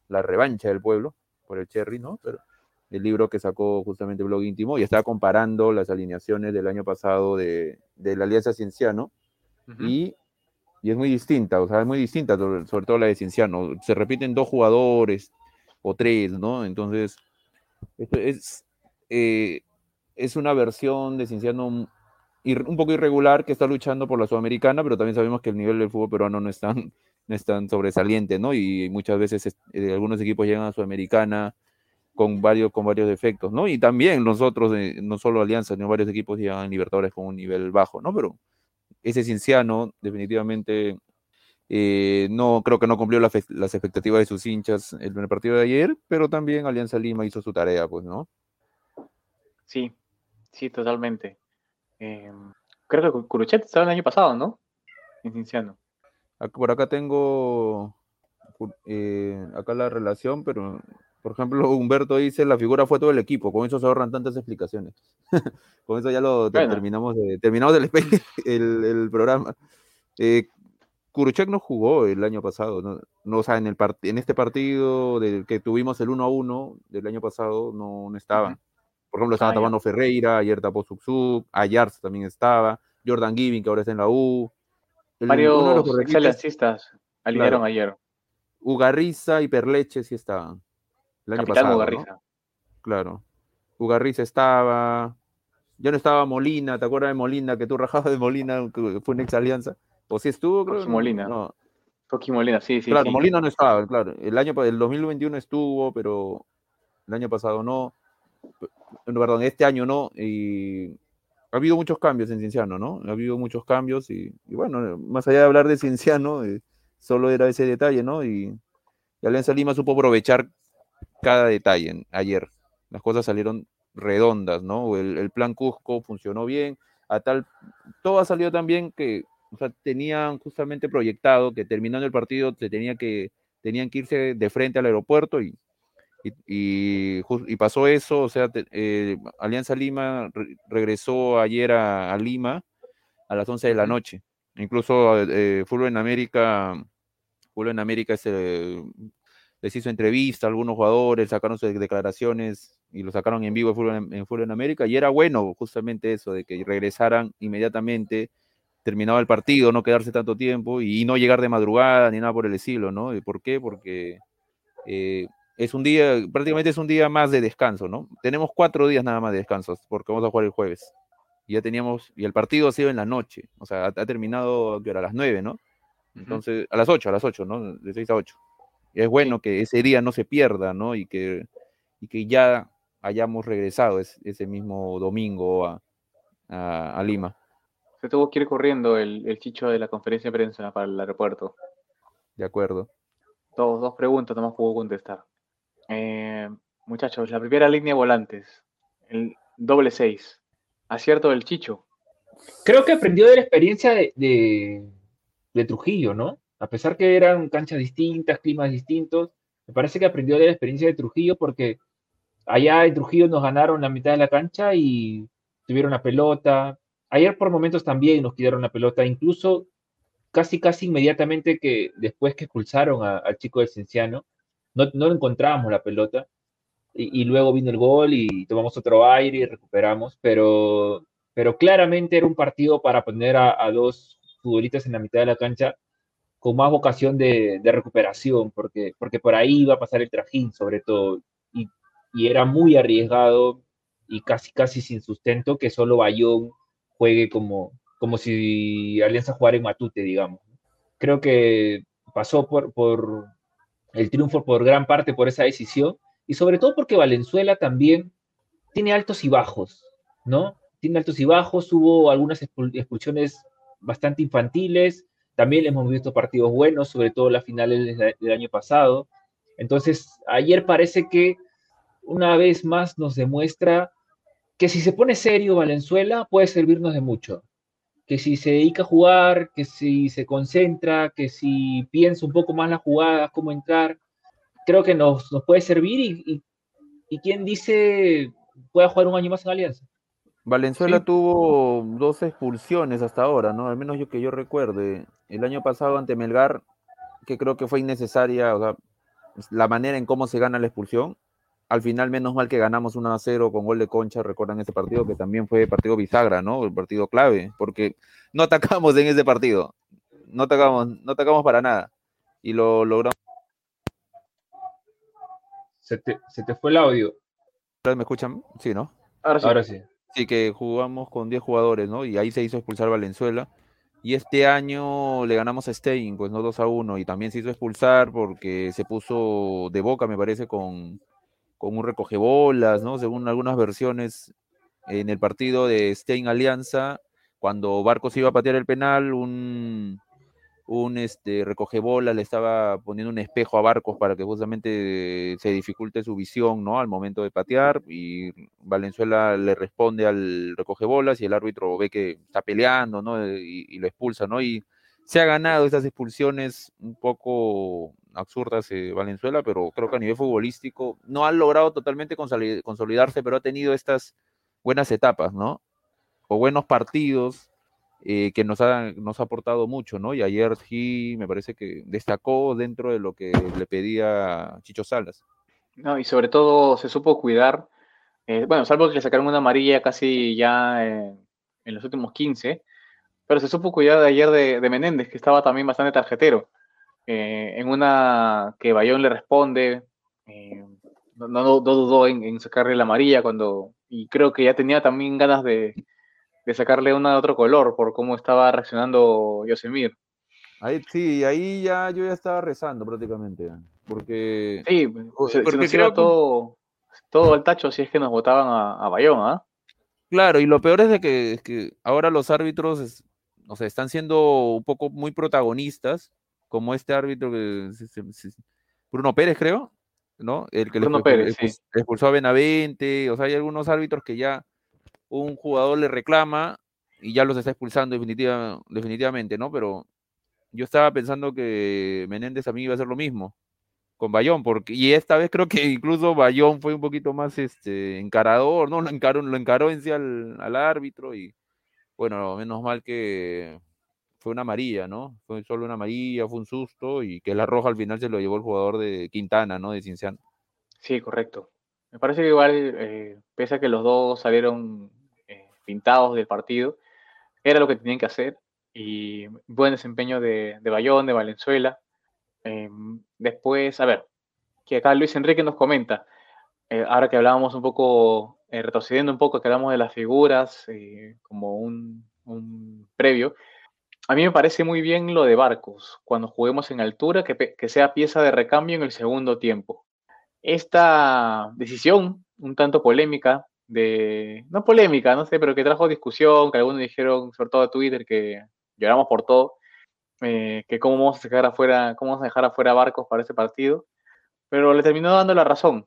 revancha del pueblo por el Cherry, ¿no? Pero el libro que sacó justamente Blog Íntimo y estaba comparando las alineaciones del año pasado de, la Alianza Cienciano y, es muy distinta, o sea, es muy distinta, sobre todo la de Cienciano. Se repiten dos jugadores o tres, ¿no? Entonces, es, eh, es una versión de Cienciano un poco irregular que está luchando por la Sudamericana, pero también sabemos que el nivel del fútbol peruano no es tan, no es tan sobresaliente, ¿no? Y muchas veces eh, algunos equipos llegan a Sudamericana con varios, con varios defectos, ¿no? Y también nosotros, eh, no solo Alianza, sino varios equipos llegan a Libertadores con un nivel bajo, ¿no? Pero ese Cinciano definitivamente eh, no creo que no cumplió las expectativas de sus hinchas en el partido de ayer, pero también Alianza Lima hizo su tarea, pues, ¿no? Sí, sí, totalmente. Em, creo que Curuchet estaba el año pasado, ¿no? En Cinciano. Por acá tengo eh, acá la relación, pero por ejemplo, Humberto dice la figura fue todo el equipo, con eso se ahorran tantas explicaciones. con eso ya lo terminamos, de, terminamos el, el, programa. Eh, no jugó el año pasado, no, o sea, en, el en este partido del que tuvimos el 1 a 1 del año pasado no, no estaban. Por ejemplo, estaba ah, tapando Ferreira, ayer tapó Suxuk, Ayarz también estaba, Jordan Giving, que ahora está en la U. Varios excelencistas alinearon ayer. Ugarriza y Perleche sí estaban. El año pasado, Ugarriza. Claro. Ugarriza estaba. Ya no estaba Molina, ¿te acuerdas de Molina? Que tú rajabas de Molina, que fue una ex alianza. ¿O sí estuvo, creo? Molina. No. Molina, sí, sí. Claro, Molina no estaba, claro. El año el 2021 estuvo, pero el año pasado no perdón, este año no, y ha habido muchos cambios en Cienciano, ¿no? Ha habido muchos cambios y, bueno, más allá de hablar de Cienciano, eh, solo era ese detalle, ¿no? Y, Alianza Lima supo aprovechar cada detalle ayer. Las cosas salieron redondas, ¿no? El, plan Cusco funcionó bien, a tal, todo ha salido tan bien que, o sea, tenían justamente proyectado que terminando el partido se tenía que, tenían que irse de frente al aeropuerto y y, y, pasó eso, o sea, eh, Alianza Lima regresó ayer a, Lima a las 11 de la noche. Incluso eh, Fútbol en América, Fútbol en América se, les hizo entrevista a algunos jugadores, sacaron sus declaraciones y lo sacaron en vivo en Fútbol en, Fútbol en América. Y era bueno justamente eso, de que regresaran inmediatamente, terminaba el partido, no quedarse tanto tiempo y, no llegar de madrugada ni nada por el estilo, ¿no? ¿Por qué? Porque... Eh, es un día, prácticamente es un día más de descanso, ¿no? Tenemos cuatro días nada más de descanso, porque vamos a jugar el jueves. Y ya teníamos, y el partido ha sido en la noche, o sea, ha, terminado a las nueve, ¿no? Entonces, a las ocho, a las ocho, ¿no? De seis a ocho. Y es bueno que ese día no se pierda, ¿no? Y que, y que ya hayamos regresado ese mismo domingo a, a, Lima. Se tuvo que ir corriendo el, el chicho de la conferencia de prensa para el aeropuerto. De acuerdo. Dos, dos preguntas, no más puedo contestar. Eh, muchachos, la primera línea de volantes, el doble seis. Acierto del Chicho. Creo que aprendió de la experiencia de, Trujillo, ¿no? A pesar que eran canchas distintas, climas distintos, me parece que aprendió de la experiencia de Trujillo porque allá en Trujillo nos ganaron la mitad de la cancha y tuvieron la pelota. Ayer por momentos también nos quitaron la pelota, incluso casi casi inmediatamente que después que expulsaron al chico del Cienciano, no, no encontrábamos la pelota y, luego vino el gol y tomamos otro aire y recuperamos, pero, pero claramente era un partido para poner a, dos futbolistas en la mitad de la cancha con más vocación de, recuperación, porque, porque por ahí iba a pasar el trajín sobre todo, y, y, era muy arriesgado y casi casi sin sustento que solo Bayón juegue como, como si Alianza jugara en Matute, digamos. Creo que pasó por, por, el triunfo por gran parte por esa decisión y sobre todo porque Valenzuela también tiene altos y bajos, ¿no? Tiene altos y bajos, hubo algunas expulsiones bastante infantiles, también hemos visto partidos buenos, sobre todo las finales del año pasado. Entonces, ayer parece que una vez más nos demuestra que si se pone serio Valenzuela puede servirnos de mucho. Que si se dedica a jugar, que si se concentra, que si piensa un poco más las jugadas, cómo entrar, creo que nos, puede servir y, y, quien dice pueda jugar un año más en Alianza. Valenzuela tuvo dos expulsiones hasta ahora, ¿no? Al menos yo que yo recuerde. El año pasado ante Melgar, que creo que fue innecesaria, o sea, la manera en cómo se gana la expulsión. Al final, menos mal que ganamos 1 a 0 con gol de Concha, recuerdan ese partido que también fue partido bisagra, ¿no? El partido clave, porque no atacamos en ese partido. No atacamos, no atacamos para nada. Y lo logramos. Se te, se te fue el audio. ¿Me escuchan? Sí, ¿no? Ahora sí. Ahora sí. Sí, que jugamos con 10 jugadores, ¿no? Y ahí se hizo expulsar Valenzuela. Y este año le ganamos a Stein, pues no 2 a 1. Y también se hizo expulsar porque se puso de boca, me parece, con, con un recogebolas, ¿no? Según algunas versiones en el partido de Stein Alianza, cuando Barcos iba a patear el penal, un, un este, recoge bola, le estaba poniendo un espejo a Barcos para que justamente se dificulte su visión ¿no? al momento de patear y Valenzuela le responde al recoge bolas y el árbitro ve que está peleando ¿no? y, lo expulsa ¿no? y se ha ganado estas expulsiones un poco absurdas eh, Valenzuela, pero creo que a nivel futbolístico no ha logrado totalmente consolidarse, pero ha tenido estas buenas etapas, ¿no? O buenos partidos eh, que nos ha, nos ha aportado mucho, ¿no? Y ayer sí me parece que destacó dentro de lo que le pedía Chicho Salas. No, y sobre todo se supo cuidar, eh, bueno, salvo que le sacaron una amarilla casi ya en los últimos 15, pero se supo cuidar de ayer de, Menéndez, que estaba también bastante tarjetero. Eh, en una que Bayón le responde, no, no, dudó en, en, sacarle la amarilla cuando, y creo que ya tenía también ganas de, de sacarle una de otro color por cómo estaba reaccionando Yosemir. Ahí, sí, ahí ya yo ya estaba rezando prácticamente, porque... Sí, se, nos todo, todo el tacho si es que nos votaban a, a Bayón, ¿ah? Claro, y lo peor es de que, que ahora los árbitros o sea, están siendo un poco muy protagonistas, como este árbitro que Bruno Pérez, creo, ¿no? El que Bruno Pérez, expulsó a Benavente, o sea, hay algunos árbitros que ya un jugador le reclama y ya los está expulsando definitiva, definitivamente, ¿no? Pero yo estaba pensando que Menéndez a mí iba a hacer lo mismo con Bayón, porque, y esta vez creo que incluso Bayón fue un poquito más este, encarador, ¿no? Lo encaró, lo encaró en sí al, al árbitro y bueno, menos mal que fue una amarilla, ¿no? Fue solo una amarilla, fue un susto y que la roja al final se lo llevó el jugador de Quintana, ¿no? De Cinciano. Sí, correcto. Me parece que igual, eh, pese a que los dos salieron pintados del partido. Era lo que tenían que hacer y buen desempeño de, de Bayón, de Valenzuela. Em, después, a ver, que acá Luis Enrique nos comenta, eh, ahora que hablábamos un poco, eh, retrocediendo un poco, que hablamos de las figuras eh, como un, previo, a mí me parece muy bien lo de Barcos, cuando juguemos en altura, que, que sea pieza de recambio en el segundo tiempo. Esta decisión, un tanto polémica, de, no polémica, no sé, pero que trajo discusión, que algunos dijeron, sobre todo a Twitter, que lloramos por todo, eh, que cómo vamos a dejar afuera, cómo vamos a dejar afuera Barcos para ese partido, pero le terminó dando la razón.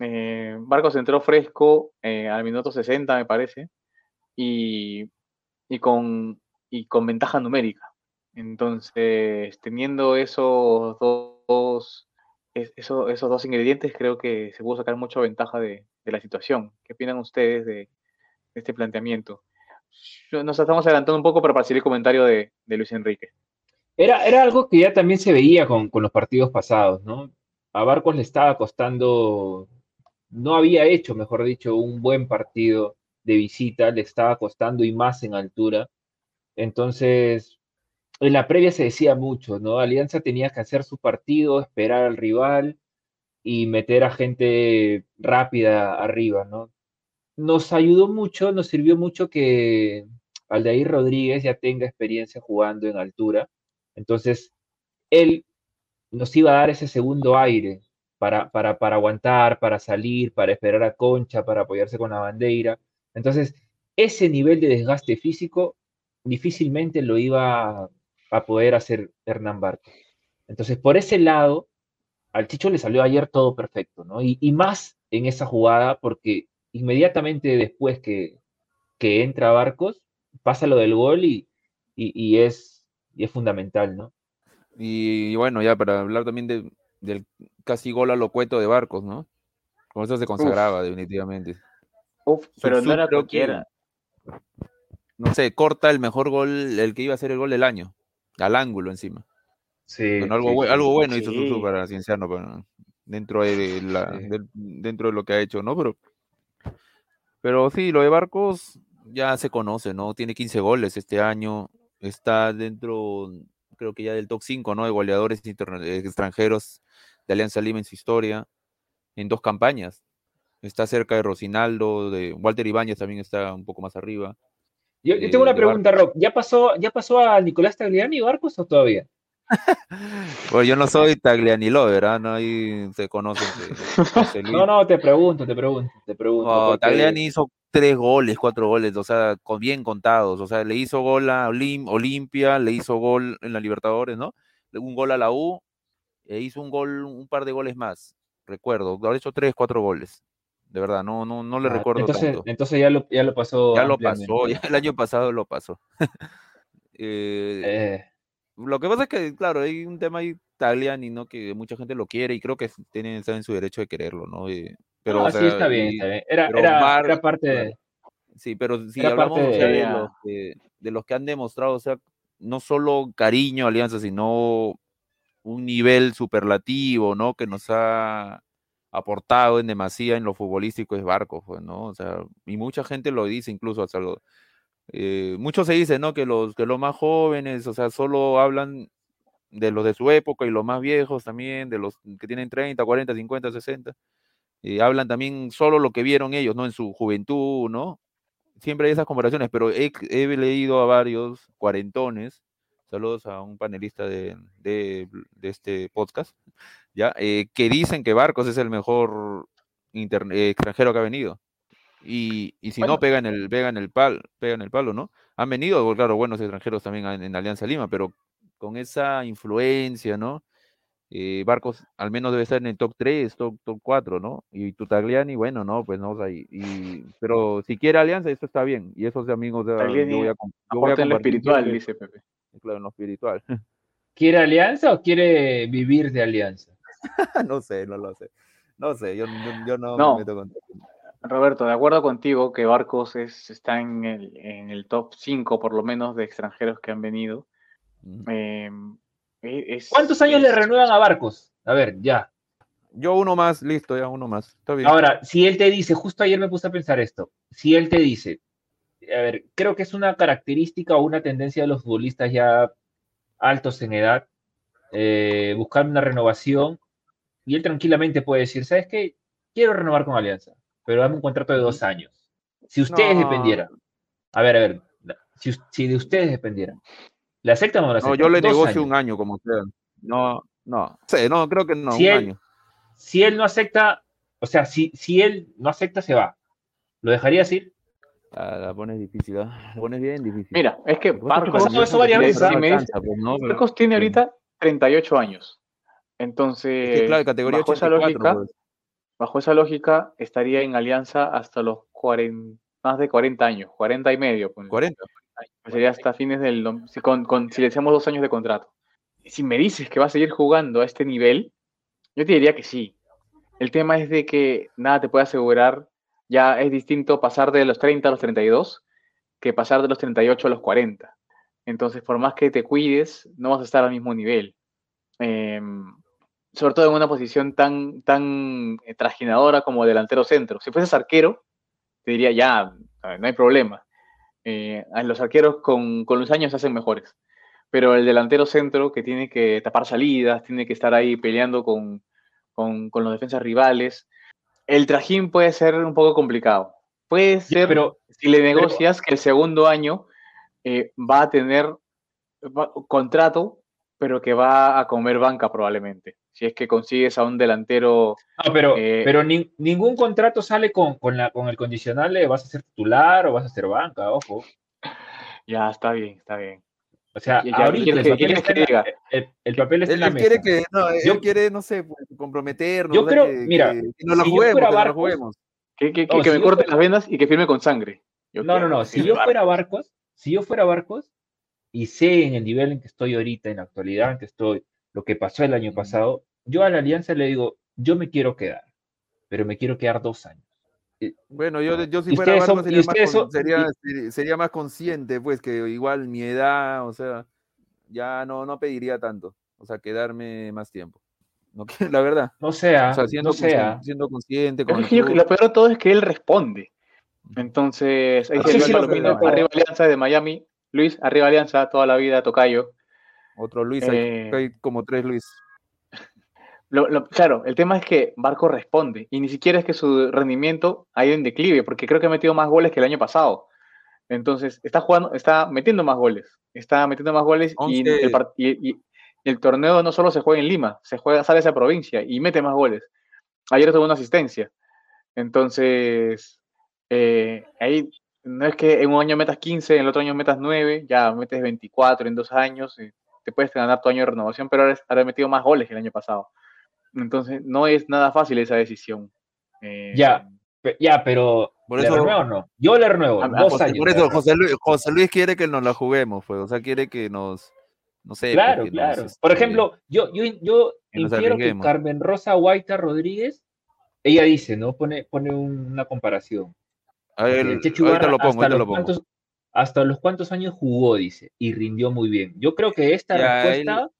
Eh, Barcos entró fresco eh, al minuto 60, me parece, y, y, con, y con ventaja numérica. Entonces, teniendo esos dos, esos dos ingredientes, creo que se pudo sacar mucha ventaja de, de la situación. ¿Qué opinan ustedes de, este planteamiento? Nos estamos adelantando un poco, para seguir el comentario de, Luis Enrique. Era, era, algo que ya también se veía con, los partidos pasados, ¿no? A Barcos le estaba costando, no había hecho, mejor dicho, un buen partido de visita, le estaba costando y más en altura. Entonces, en la previa se decía mucho, ¿no? Alianza tenía que hacer su partido, esperar al rival, y meter a gente rápida arriba, ¿no? Nos ayudó mucho, nos sirvió mucho que Aldair Rodríguez ya tenga experiencia jugando en altura, entonces él nos iba a dar ese segundo aire para, para, para aguantar, para salir, para esperar a Concha, para apoyarse con la bandera. Entonces, ese nivel de desgaste físico difícilmente lo iba a poder hacer Hernán Barco. Entonces, por ese lado, al Chicho le salió ayer todo perfecto, ¿no? Y, más en esa jugada, porque inmediatamente después que, entra Barcos, pasa lo del gol y, y, es, es fundamental, ¿no? Y, bueno, ya para hablar también del casi gol a lo cueto de Barcos, ¿no? Con eso se consagraba definitivamente. Uf, pero no era cualquiera. No sé, corta el mejor gol, el que iba a ser el gol del año, al ángulo encima. Sí. algo, bueno hizo Susu para Cienciano, pero dentro de la, dentro de lo que ha hecho, ¿no? Pero, pero sí, lo de Barcos ya se conoce, ¿no? Tiene 15 goles este año, está dentro, creo que ya del top 5, ¿no? De goleadores extranjeros de Alianza Lima en su historia, en dos campañas. Está cerca de Rocinaldo, de Walter Ibáñez también está un poco más arriba. Yo, tengo una pregunta, Rob. ¿Ya pasó, ¿Ya pasó a Nicolás Tagliani Barcos o todavía? pues yo no soy Tagliani ¿verdad? No ahí se conoce. no, no, te pregunto, te pregunto, te pregunto. Tagliani hizo tres goles, cuatro goles, o sea, bien contados. O sea, le hizo gol a Olimpia, le hizo gol en la Libertadores, ¿no? Un gol a la U, e hizo un gol, un par de goles más, recuerdo. Ha hecho tres, cuatro goles. De verdad, no, no, no le ah, recuerdo entonces, Entonces ya lo, ya lo pasó. Ya lo pasó, ya el año pasado lo pasó. eh, eh lo que pasa es que, claro, hay un tema ahí Tagliani, ¿no? Que mucha gente lo quiere y creo que tienen, está en su derecho de quererlo, ¿no? pero, ah, sí, está bien, está bien. Era, era, era parte de... Sí, pero si hablamos de, los que, de los que han demostrado, o sea, no solo cariño a Alianza, sino un nivel superlativo, ¿no? Que nos ha aportado en demasía en lo futbolístico es Barco, pues, ¿no? O sea, y mucha gente lo dice incluso hasta lo, eh, muchos se dice, ¿no? Que los, que los más jóvenes, o sea, solo hablan de los de su época y los más viejos también, de los que tienen 30, 40, 50, 60. y hablan también solo lo que vieron ellos, ¿no? En su juventud, ¿no? Siempre hay esas comparaciones, pero he, leído a varios cuarentones, saludos a un panelista de, este podcast, ¿ya? Eh, que dicen que Barcos es el mejor extranjero que ha venido. Y, si no, pegan el, pegan el palo, pegan el palo, ¿no? Han venido, claro, buenos extranjeros también en, Alianza Lima, pero con esa influencia, ¿no? Eh, Barcos al menos debe estar en el top 3, top, top 4, ¿no? Y Tutagliani, bueno, no, pues no, ahí. Y, pero si quiere Alianza, eso está bien. Y esos amigos de yo voy a, yo voy a en lo espiritual, dice Pepe. Claro, en lo espiritual. ¿Quiere Alianza o quiere vivir de Alianza? no sé, no lo sé. No sé, yo, yo, no, no, me meto con Roberto, de acuerdo contigo que Barcos es, está en el, en el top 5 por lo menos de extranjeros que han venido. Em, e, ¿Cuántos años le renuevan a Barcos? A ver, ya. Yo uno más, listo, ya uno más. Ahora, si él te dice, justo ayer me puse a pensar esto, si él te dice, a ver, creo que es una característica o una tendencia de los futbolistas ya altos en edad, eh, buscar una renovación, y él tranquilamente puede decir, ¿sabes qué? Quiero renovar con Alianza pero dame un contrato de dos años. Si ustedes dependieran, a ver, a ver, si, de ustedes dependieran, ¿le aceptan o no aceptan? No, yo le negocio un año como sea. No, no, sí, no, creo que no, si un él, año. Si él no acepta, o sea, si, si él no acepta, se va. ¿Lo dejaría así? Ah, la pones difícil, ¿ah? la pones bien difícil. Mira, es que Marcos, eso varias veces, Marcos tiene ahorita 38 años. Entonces, claro, categoría bajo 84, esa lógica, pues. Bajo esa lógica, estaría en alianza hasta los 40, más de 40 años, 40 y medio. 40. Pues sería hasta fines del... Si, con, si le decíamos dos años de contrato. Si me dices que va a seguir jugando a este nivel, yo te diría que sí. El tema es de que nada te puede asegurar, ya es distinto pasar de los 30 a los 32 que pasar de los 38 a los 40. Entonces, por más que te cuides, no vas a estar al mismo nivel. Eh, sobre todo en una posición tan, tan eh, trajinadora como delantero centro. Si fueses arquero, te diría ya, no hay problema. Eh, los arqueros con, los años se hacen mejores. Pero el delantero centro que tiene que tapar salidas, tiene que estar ahí peleando con, los defensas rivales, el trajín puede ser un poco complicado. Puede ser, pero, si le negocias que el segundo año eh, va a tener contrato, pero que va a comer banca probablemente si es que consigues a un delantero. No, pero, eh, pero ningún contrato sale con, la, con el condicional de vas a ser titular o vas a ser banca, ojo. Ya, está bien, está bien. O sea, ahorita el, papel está en, el, el, papel está en la él quiere que, no, él quiere, no sé, pues, comprometernos. Yo creo, mira, que, no lo juguemos, que, que, que, me corte las venas y que firme con sangre. no, no, no, si yo fuera Barcos, si yo fuera Barcos y sé en el nivel en que estoy ahorita, en la actualidad en que estoy, lo que pasó el año pasado, yo a la alianza le digo, yo me quiero quedar, pero me quiero quedar dos años. Bueno, yo, yo si fuera Barcos sería, más, sería, sería, más consciente, pues, que igual mi edad, o sea, ya no, no pediría tanto, o sea, quedarme más tiempo. No, la verdad. No sea, o sea siendo, no sea. siendo consciente. Con es que lo peor de todo es que él responde. Entonces, ahí sí, sí, arriba Alianza de Miami, Luis, arriba Alianza, toda la vida, Tocayo. Otro Luis, hay, eh, como tres Luis. Claro, el tema es que Barco responde y ni siquiera es que su rendimiento ha ido en declive, porque creo que ha metido más goles que el año pasado. Entonces, está jugando, está metiendo más goles, está metiendo más goles y el, el, torneo no solo se juega en Lima, se juega, sale a esa provincia y mete más goles. Ayer tuvo una asistencia. Entonces, eh, ahí no es que en un año metas 15, en el otro año metas 9, ya metes 24 en dos años, eh, te puedes ganar tu año de renovación, pero ahora metido más goles que el año pasado. Entonces, no es nada fácil esa decisión. Eh, ya, ya, pero por eso, ¿le renuevo no? Yo le renuevo, dos años. Por eso José Luis, José Luis, quiere que nos la juguemos, pues, o sea, quiere que nos, no sé. Claro, claro. por este, ejemplo, yo, yo, yo infiero que Carmen Rosa Guaita Rodríguez, ella dice, ¿no? Pone, pone una comparación. A ver, ahorita lo pongo, ahorita lo pongo. hasta los cuantos años jugó, dice, y rindió muy bien. Yo creo que esta respuesta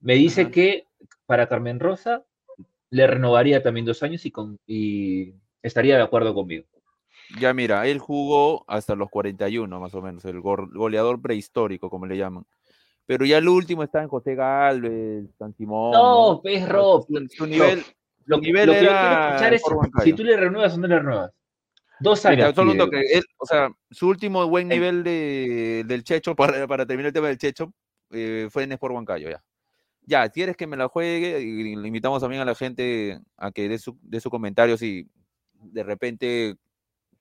me dice que para Carmen Rosa le renovaría también dos años y, con, y estaría de acuerdo conmigo. Ya mira, él jugó hasta los 41 más o menos, el goleador prehistórico, como le llaman. Pero ya el último está en José Galvez, San Simón. No, pues Rob. Su, nivel, lo, nivel que escuchar es si tú le renuevas o no le renuevas. Dos años. o sea, su último buen nivel de, del Checho, para, para, terminar el tema del Checho, eh, fue en Sport Huancayo, ya. Ya, quieres que me la juegue, y le invitamos también a la gente a que dé su, dé su comentario si de repente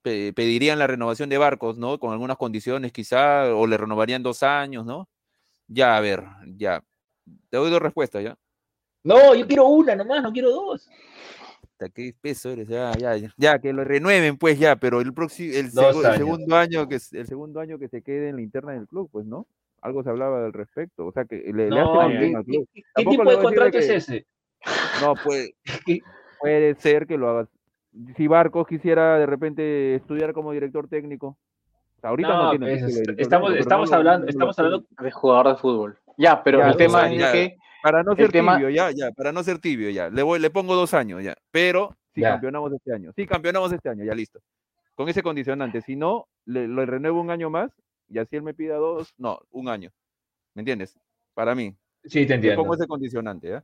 pedirían la renovación de barcos, ¿no? Con algunas condiciones quizá, o le renovarían dos años, ¿no? Ya, a ver, ya. Te doy dos respuestas, ¿ya? No, yo quiero una nomás, no quiero dos. Qué peso eres, ya, ya, ya, que lo renueven, pues ya, pero el próximo, el, segundo año que el segundo año que se quede en la interna del club, pues, ¿no? Algo se hablaba al respecto, o sea que le, no, ¿qué, ¿qué, tipo de contrato es ese? No, puede, puede ser que lo hagas si Barcos quisiera de repente estudiar como director técnico. Ahorita no, tiene pues, estamos, estamos hablando, estamos hablando de jugador de fútbol. Ya, pero el tema es que para no ser tibio, ya, ya, para no ser tibio, ya. Le voy, le pongo dos años, ya. Pero si campeonamos este año. Si campeonamos este año, ya listo. Con ese condicionante. Si no, le, renuevo un año más y así él me pida dos, no, un año. ¿Me entiendes? Para mí. Sí, te entiendo. Pongo ese condicionante, ¿ya?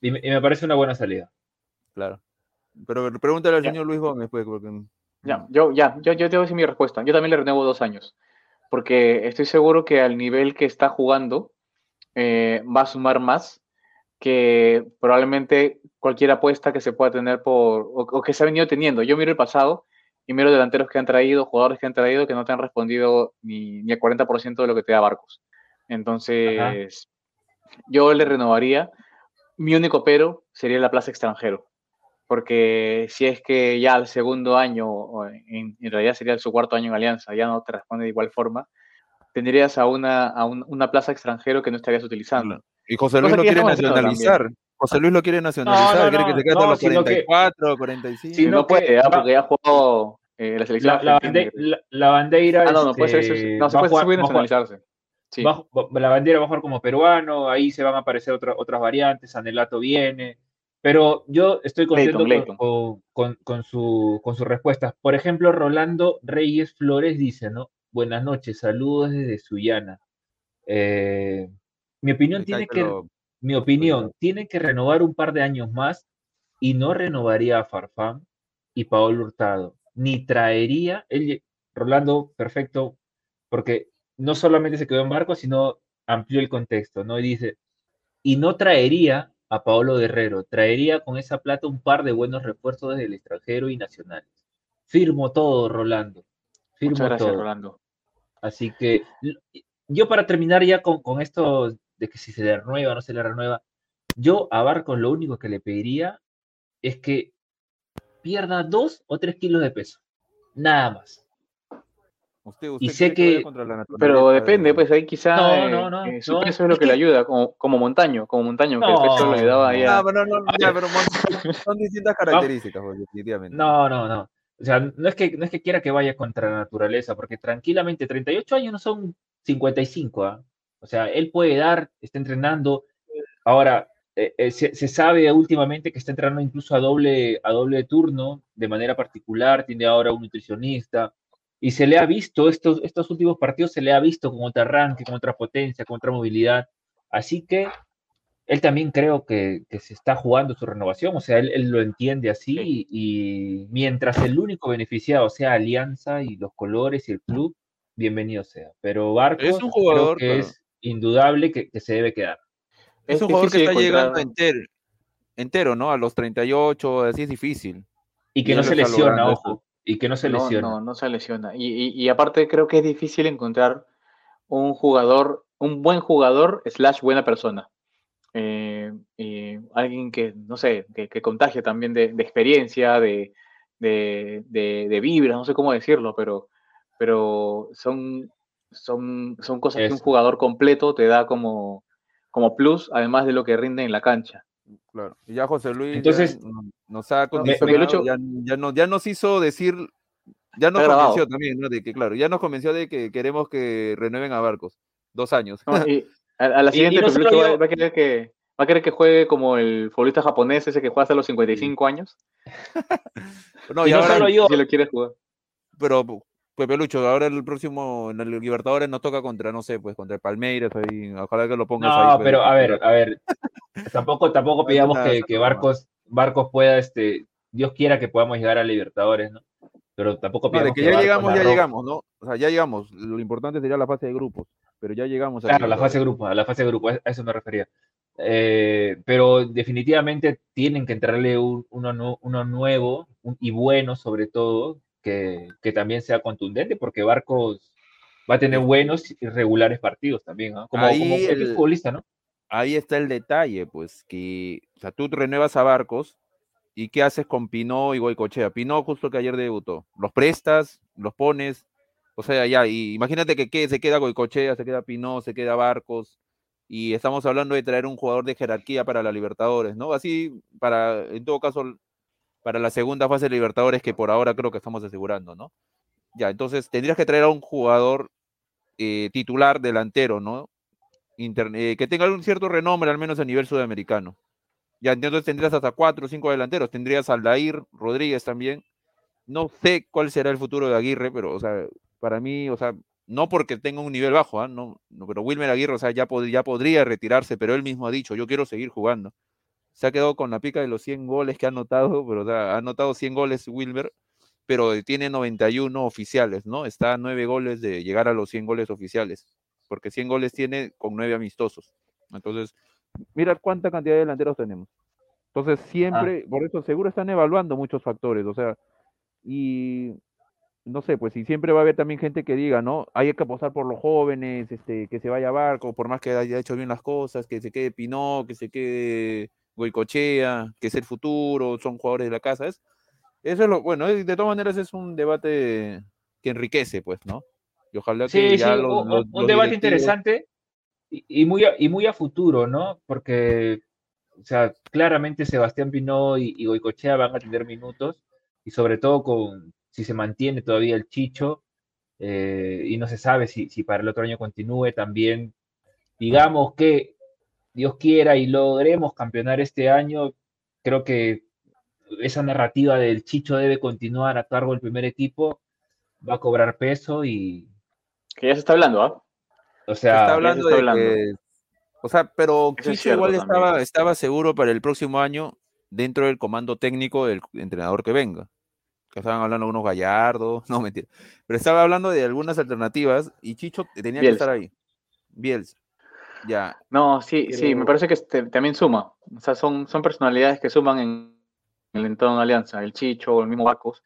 y me parece una buena salida. Claro. Pero pregúntale al señor Luis Gómez, pues, porque... Ya, yo, ya, yo, yo te voy a decir mi respuesta. Yo también le renuevo dos años, porque estoy seguro que al nivel que está jugando eh, va a sumar más que probablemente cualquier apuesta que se pueda tener por, o, que se ha venido teniendo. Yo miro el pasado y miro delanteros que han traído, jugadores que han traído que no te han respondido ni, ni al 40% de lo que te da Barcos. Entonces, yo le renovaría. Mi único pero sería la plaza extranjero porque si es que ya al segundo año, en, realidad sería su cuarto año en Alianza, ya no te responde de igual forma, tendrías a una, a una plaza extranjero que no estarías utilizando. Y José Luis lo quiere nacionalizar. José Luis lo quiere nacionalizar, quiere que se quede a los 44, 45. Si no puede, ah, porque ya jugó eh, la selección. La, la, bandera. Ah, no, no puede ser este, No, se puede, nacionalizarse. la bandera va a jugar como peruano, ahí se van a aparecer otras variantes, Anelato viene. Pero yo estoy contento con, con, su, con sus respuestas. Por ejemplo, Rolando Reyes Flores dice, ¿no? Buenas noches, saludos desde Sullana. Eh, mi opinión tiene que, mi opinión, tiene que renovar un par de años más y no renovaría a Farfán y Paolo Hurtado, ni traería, él, Rolando, perfecto, porque no solamente se quedó en barco, sino amplió el contexto, ¿no? Y dice, y no traería a Paolo Guerrero. Traería con esa plata un par de buenos refuerzos desde el extranjero y nacionales. Firmo todo, Rolando. Firmo Muchas gracias, Rolando. Así que yo para terminar ya con, con esto de que si se le renueva o no se le renueva, yo a Barcos lo único que le pediría es que pierda dos o tres kilos de peso. Nada más. Usted, y sé que, pero depende, pues ahí quizá no, no, no, eh, su peso es lo que, le ayuda, como, como montaño, como montaño, que el peso le ayudaba ahí a... No, pero no, ya, pero son distintas características, pues, definitivamente. No, no, no. O sea, no es, que, no es que quiera que vaya contra la naturaleza, porque tranquilamente 38 años no son 55, ¿ah? O sea, él puede dar, está entrenando. Ahora, eh, eh, se, sabe últimamente que está entrenando incluso a doble, a doble turno, de manera particular, tiene ahora un nutricionista, y se le ha visto, estos, estos últimos partidos se le ha visto con otra arranque, con otra potencia, con otra movilidad. Así que él también creo que, que se está jugando su renovación, o sea, él, él lo entiende así, y mientras el único beneficiado sea Alianza y los colores y el club, bienvenido sea. Pero Barcos es un jugador que es indudable que, se debe quedar. Es, un jugador que está llegando entero, entero, ¿no? A los 38, así es difícil. Y que no se lesiona, ojo. Y que no se lesiona. No, no, se lesiona. Y, aparte creo que es difícil encontrar un jugador, un buen jugador slash buena persona. Eh, alguien que, no sé, que, contagie también de, experiencia, de, de, vibra, no sé cómo decirlo, pero, pero son, son, son cosas que un jugador completo te da como, como plus, además de lo que rinde en la cancha. Claro. Y ya José Luis Entonces, ya nos ha condicionado, ya, ya, nos hizo decir, ya nos convenció también, ¿no? De que, claro, ya nos convenció de que queremos que renueven a Barcos. Dos años. a, la siguiente, va, a querer que, va a querer que juegue como el futbolista japonés ese que juega hasta los 55 años. no, y, ahora, yo. Si lo quiere jugar. Pero Pepe Lucho, ahora el próximo, en el Libertadores nos toca contra, no sé, pues contra Palmeiras, ahí, ojalá que lo pongas no, ahí. No, pues. pero a ver, a ver, tampoco, tampoco pidamos que, Barcos, Barcos pueda, este, Dios quiera que podamos llegar a Libertadores, ¿no? Pero tampoco pidamos que, ya llegamos, ya llegamos, ¿no? O sea, ya llegamos, lo importante sería la fase de grupos, pero ya llegamos a Claro, la fase de grupos, a la fase de grupos, a eso me refería. Eh, pero definitivamente tienen que entrarle uno, uno nuevo y bueno, sobre todo, que, también sea contundente, porque Barcos va a tener buenos y regulares partidos también, como, ahí el, futbolista, ¿no? Ahí está el detalle, pues, que o sea, tú renuevas a Barcos y ¿qué haces con Pinó y Goicochea? Pinó justo que ayer debutó, los prestas, los pones, o sea, ya, y imagínate que, se queda Goicochea, se queda Pinó, se queda Barcos, y estamos hablando de traer un jugador de jerarquía para la Libertadores, ¿no? Así, para, en todo caso, para la segunda fase de Libertadores que por ahora creo que estamos asegurando, ¿no? Ya, entonces tendrías que traer a un jugador eh, titular delantero, ¿no? Eh, que tenga un cierto renombre, al menos a nivel sudamericano. Ya, entonces tendrías hasta cuatro o cinco delanteros. Tendrías Aldair, Rodríguez también. No sé cuál será el futuro de Aguirre, pero, o sea, para mí, o sea, no porque tenga un nivel bajo, ¿ah? no, no, pero Wilmer Aguirre, o sea, ya podría retirarse, pero él mismo ha dicho, yo quiero seguir jugando se ha quedado con la pica de los 100 goles que ha anotado, pero ha anotado 100 goles Wilmer, pero tiene 91 oficiales, ¿no? Está a 9 goles de llegar a los 100 goles oficiales, porque 100 goles tiene con 9 amistosos. Entonces, mira cuánta cantidad de delanteros tenemos. Entonces, siempre, ah. por eso seguro están evaluando muchos factores, o sea, y no sé, pues y siempre va a haber también gente que diga, ¿no? Hay que apostar por los jóvenes, este, que se vaya a Barco, por más que haya hecho bien las cosas, que se quede Pinó, que se quede Goicochea, que es el futuro, son jugadores de la casa. Es, eso es lo bueno, de todas maneras es un debate que enriquece, pues, ¿no? Y ojalá que ya un, debate interesante y, muy a, y muy a futuro, ¿no? Porque, o sea, claramente Sebastián Pinó y, Goicochea van a tener minutos y sobre todo con si se mantiene todavía el Chicho eh, y no se sabe si, si para el otro año continúe también digamos que Dios quiera y logremos campeonar este año, creo que esa narrativa del Chicho debe continuar a cargo del primer equipo, va a cobrar peso y... Que ya se está hablando, ¿ah? O sea, se está hablando de Que, o sea, pero Chicho igual estaba, estaba seguro para el próximo año dentro del comando técnico del entrenador que venga. Que estaban hablando de unos gallardos, no mentira. Pero estaba hablando de algunas alternativas y Chicho tenía que estar ahí. Bielsa. Ya. No, sí, sí, me parece que este, también suma. O sea, son, son personalidades que suman en, el entorno de Alianza. El Chicho, el mismo Barcos.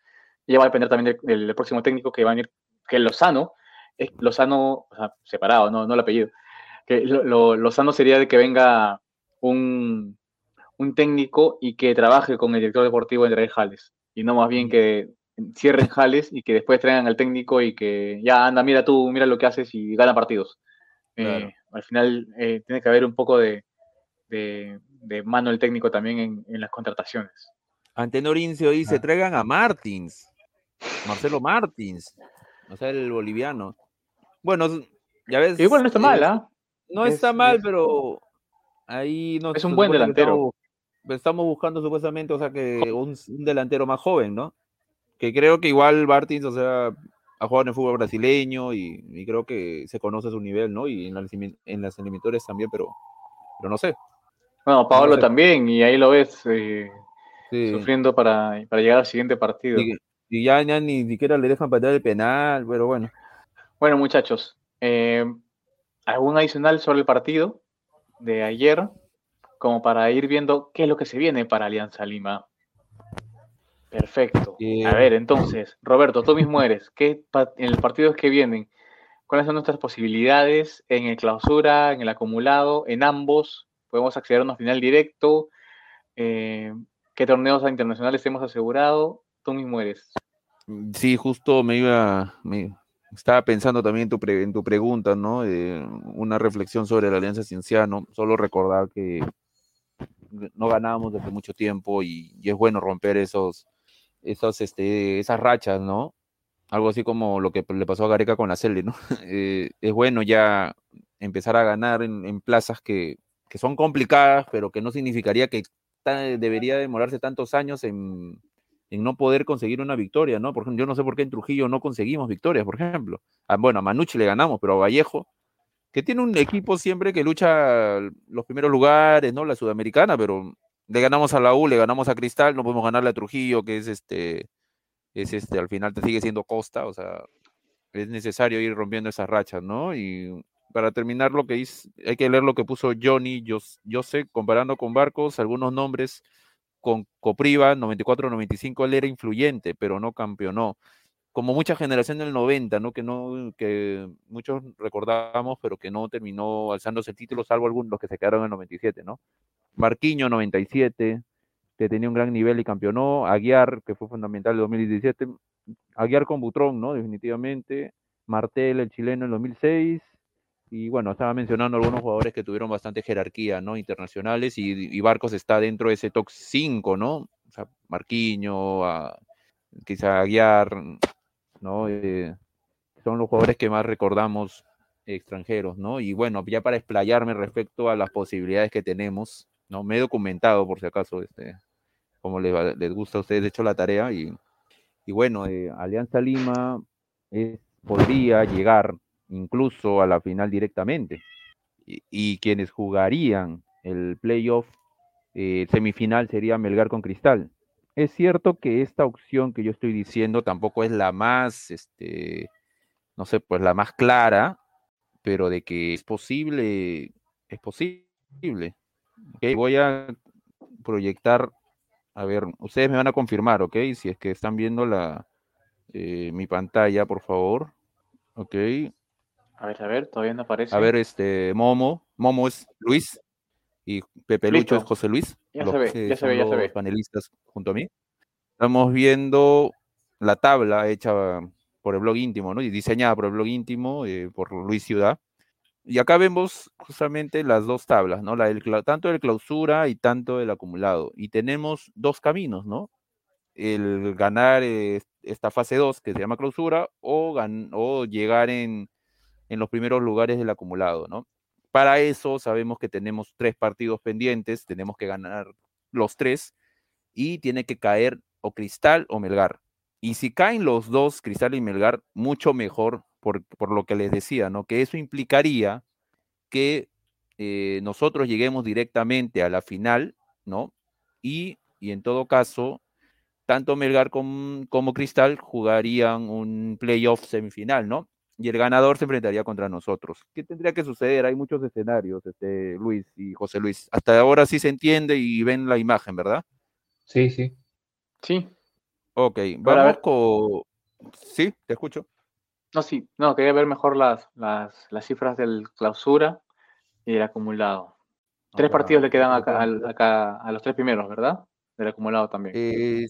Y ya va a depender también del, próximo técnico que va a venir, que Lozano. es Lozano, o sea, separado, no, no el apellido, que lo, Lozano sería de que venga un, un técnico y que trabaje con el director deportivo entre Jales, y no más bien que cierren Jales y que después traigan al técnico y que ya anda, mira tú, mira lo que haces y gana partidos. Eh, al final eh, tiene que haber un poco de, de, mano el técnico también en, en las contrataciones. Antenor dice, ah. traigan a Martins, Marcelo Martins, o sea, el boliviano. Bueno, ya ves. Igual no está mal, ¿ah? No está mal, pero ahí no. Es un buen delantero. Estamos, buscando supuestamente, o sea, que un, delantero más joven, ¿no? Que creo que igual Martins, o sea, ha jugado en el fútbol brasileño y, creo que se conoce su nivel, ¿no? Y en, en las eliminatorias también, pero, pero no sé. Bueno, Pablo también, y ahí lo ves. Eh, sufriendo para, llegar al siguiente partido. Y, ya, ni siquiera le dejan patear el penal, pero bueno. Bueno, muchachos, eh, ¿algún adicional sobre el partido de ayer? Como para ir viendo qué es lo que se viene para Alianza Lima. Perfecto. Eh, a ver, entonces, Roberto, tú mismo eres. ¿Qué en los partidos que vienen? ¿Cuáles son nuestras posibilidades en el clausura, en el acumulado, en ambos? ¿Podemos acceder a una final directo? Eh, qué torneos internacionales hemos asegurado, tú mismo eres. Sí, justo me iba, me estaba pensando también en tu, en tu pregunta, ¿no? Eh, una reflexión sobre la Alianza Cienciano, solo recordar que no ganábamos desde mucho tiempo y, es bueno romper esos, esos, este, esas rachas, ¿no? Algo así como lo que le pasó a Gareca con la Cele, ¿no? Eh, es bueno ya empezar a ganar en, plazas que, que, son complicadas, pero que no significaría que debería demorarse tantos años en, no poder conseguir una victoria, ¿no? Por ejemplo, yo no sé por qué en Trujillo no conseguimos victorias, por ejemplo. Ah, bueno, a Manucci le ganamos, pero a Vallejo, que tiene un equipo siempre que lucha los primeros lugares, ¿no? La sudamericana, pero le ganamos a la U, le ganamos a Cristal, no podemos ganarle a Trujillo, que es este, es este, al final te sigue siendo Costa, o sea, es necesario ir rompiendo esas rachas, ¿no? Y para terminar lo que dice, hay que leer lo que puso Johnny, yo, yo sé, comparando con Barcos, algunos nombres con Copriva, 94-95, él era influyente, pero no campeonó. Como mucha generación del 90, ¿no? Que, no, que muchos recordamos, pero que no terminó alzándose el título, salvo algunos los que se quedaron en el 97, ¿no? Marquiño, 97, que tenía un gran nivel y campeonó. Aguiar, que fue fundamental en 2017. Aguiar con Butrón, ¿no? Definitivamente. Martel, el chileno, en 2006. Y bueno, estaba mencionando algunos jugadores que tuvieron bastante jerarquía, ¿no? Internacionales y, Barcos está dentro de ese top 5, ¿no? O sea, Marquiño, quizá Aguiar, ¿no? Eh, son los jugadores que más recordamos extranjeros, ¿no? Y bueno, ya para explayarme respecto a las posibilidades que tenemos, ¿no? Me he documentado, por si acaso, este, como les, les gusta a ustedes, he hecho la tarea y, y bueno, eh, Alianza Lima podría llegar incluso a la final directamente. Y, quienes jugarían el playoff eh, semifinal sería Melgar con Cristal. Es cierto que esta opción que yo estoy diciendo tampoco es la más, este, no sé, pues la más clara, pero de que es posible, es posible. Voy a proyectar, a ver, ustedes me van a confirmar, ¿ok? Si es que están viendo la, eh, mi pantalla, por favor. Ok, a ver, a ver, todavía no aparece. A ver, este, Momo. Momo es Luis y Pepe Lucho es José Luis. Ya se ve, ya se ve, ya se ve. panelistas junto a mí. Estamos viendo la tabla hecha por el blog íntimo, ¿no? Y diseñada por el blog íntimo, eh, por Luis Ciudad. Y acá vemos justamente las dos tablas, ¿no? La del, tanto de clausura y tanto del acumulado. Y tenemos dos caminos, ¿no? El ganar eh, esta fase 2, que se llama clausura, o, o llegar en, en los primeros lugares del acumulado, ¿no? Para eso sabemos que tenemos tres partidos pendientes, tenemos que ganar los tres y tiene que caer o Cristal o Melgar. Y si caen los dos, Cristal y Melgar, mucho mejor por, lo que les decía, ¿no? Que eso implicaría que eh, nosotros lleguemos directamente a la final, ¿no? Y, en todo caso, tanto Melgar como, como Cristal jugarían un playoff semifinal, ¿no? y el ganador se enfrentaría contra nosotros. ¿Qué tendría que suceder? Hay muchos escenarios, este, Luis y José Luis. Hasta ahora sí se entiende y ven la imagen, ¿verdad? Sí, sí. Sí. Ok, vamos con... Sí, te escucho. No, sí, no, quería ver mejor las, las, las cifras del clausura y el acumulado. Tres partidos le quedan acá, acá, a los tres primeros, ¿verdad? Del acumulado también. Eh,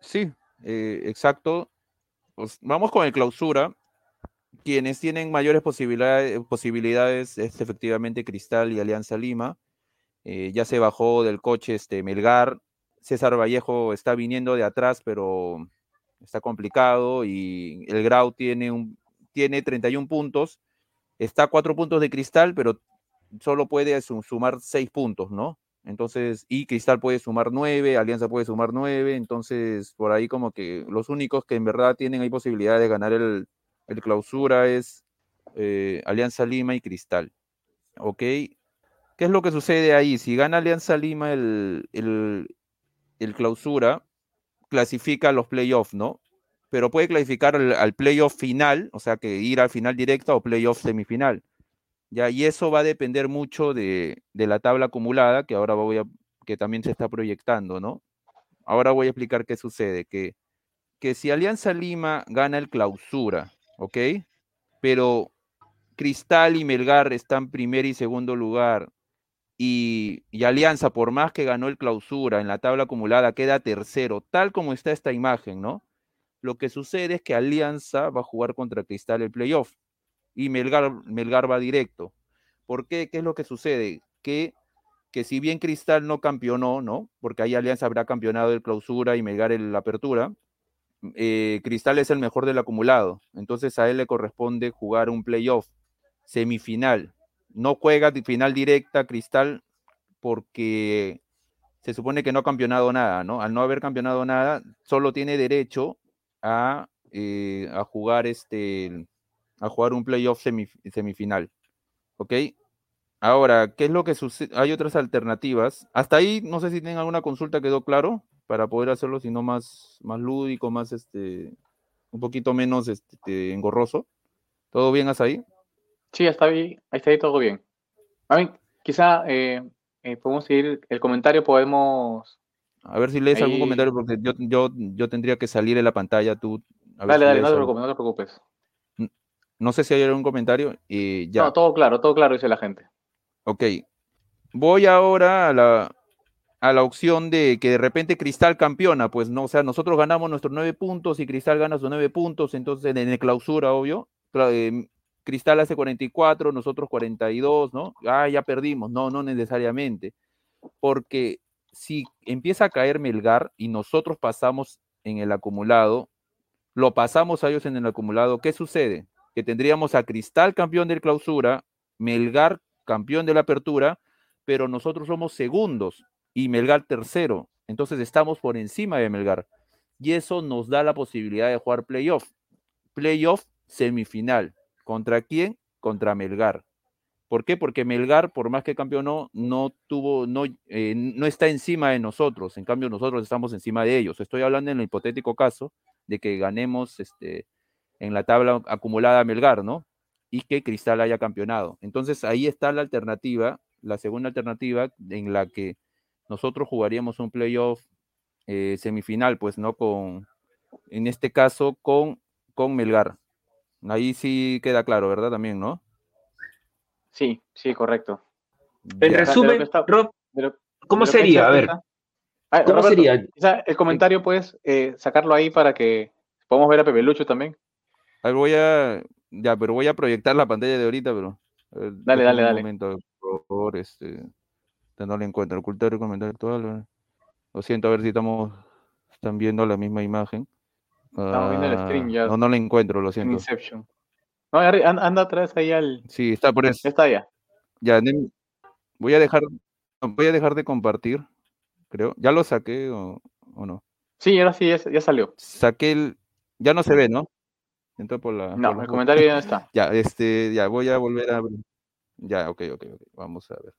sí, eh, exacto. Pues vamos con el clausura. Quienes tienen mayores posibilidades, posibilidades es efectivamente Cristal y Alianza Lima. Eh, ya se bajó del coche este Melgar. César Vallejo está viniendo de atrás, pero está complicado. Y el Grau tiene, un, tiene 31 puntos. Está a cuatro puntos de Cristal, pero solo puede sumar seis puntos, ¿no? Entonces, y Cristal puede sumar nueve, Alianza puede sumar nueve, entonces por ahí como que los únicos que en verdad tienen ahí posibilidad de ganar el, clausura es eh, Alianza Lima y Cristal. ¿Ok? ¿Qué es lo que sucede ahí? Si gana Alianza Lima el, el, clausura, clasifica los playoffs, ¿no? Pero puede clasificar al, al playoff final, o sea que ir al final directo o playoff semifinal. ¿ya? Y eso va a depender mucho de, la tabla acumulada, que ahora voy a, que también se está proyectando, ¿no? Ahora voy a explicar qué sucede, que, que si Alianza Lima gana el clausura, ¿ok? Pero Cristal y Melgar están primer y segundo lugar, y, Alianza, por más que ganó el clausura en la tabla acumulada, queda tercero, tal como está esta imagen, ¿no? Lo que sucede es que Alianza va a jugar contra Cristal el playoff y Melgar, Melgar va directo. ¿Por qué? ¿Qué es lo que sucede? Que, que si bien Cristal no campeonó, ¿no? Porque ahí Alianza habrá campeonado el clausura y Melgar el apertura, eh, Cristal es el mejor del acumulado. Entonces a él le corresponde jugar un playoff, semifinal. No juega final directa Cristal porque se supone que no ha campeonado nada, ¿no? Al no haber campeonado nada, solo tiene derecho a, eh, jugar este a jugar un playoff semifinal. ¿Ok? Ahora, ¿qué es lo que sucede? Hay otras alternativas. Hasta ahí, no sé si tienen alguna consulta, quedó claro, para poder hacerlo, sino más, más lúdico, más este, un poquito menos este, engorroso. ¿Todo bien hasta ahí? Sí, está bien, ahí está ahí todo bien. A mí, quizá eh, eh, podemos seguir el comentario, podemos... A ver si lees algún comentario, porque yo, yo, yo tendría que salir de la pantalla, tú... dale, dale, no te, preocupes, no te preocupes. No sé si hay algún comentario. y ya. No, todo claro, todo claro, dice la gente. Ok. Voy ahora a la, a la opción de que de repente Cristal campeona, pues no, o sea, nosotros ganamos nuestros nueve puntos y Cristal gana sus nueve puntos, entonces en el clausura, obvio. Cristal hace 44, nosotros 42, ¿no? Ah, ya perdimos. No, no necesariamente. Porque si empieza a caer Melgar y nosotros pasamos en el acumulado, lo pasamos a ellos en el acumulado, ¿qué sucede? que tendríamos a Cristal campeón del clausura, Melgar campeón de la apertura, pero nosotros somos segundos y Melgar tercero. Entonces estamos por encima de Melgar. Y eso nos da la posibilidad de jugar playoff. Playoff semifinal. ¿Contra quién? Contra Melgar. ¿Por qué? Porque Melgar, por más que campeonó, no tuvo, no, eh, no está encima de nosotros. En cambio, nosotros estamos encima de ellos. Estoy hablando en el hipotético caso de que ganemos este, en la tabla acumulada Melgar, ¿no? Y que Cristal haya campeonado. Entonces ahí está la alternativa, la segunda alternativa en la que nosotros jugaríamos un playoff eh, semifinal, pues, ¿no? Con, en este caso, con, con Melgar. Ahí sí queda claro, ¿verdad? También, ¿no? Sí, sí, correcto. En resumen, Rob, ¿cómo sería? A ver. Ah, ¿Cómo sería? el comentario, puedes eh, sacarlo ahí para que podamos ver a Pepe Lucho también voy a. Ya, pero voy a proyectar la pantalla de ahorita, pero. dale, dale, dale. Momento, por favor, este. No le encuentro. Ocultar el comentario actual. Lo siento, a ver si estamos. Están viendo la misma imagen. Estamos viendo el stream ya. No, no la encuentro, lo siento. Inception. No, anda atrás ahí al. Sí, está por eso. Está ya. Ya, voy a dejar. Voy a dejar de compartir, creo. ¿Ya lo saqué o, no? Sí, ahora sí, ya, ya salió. Saqué el. Ya no se ve, ¿no? por la. No, el comentario ya no está. Ya, este, ya voy a volver a abrir. Ya, ok, ok, ok. Vamos a ver.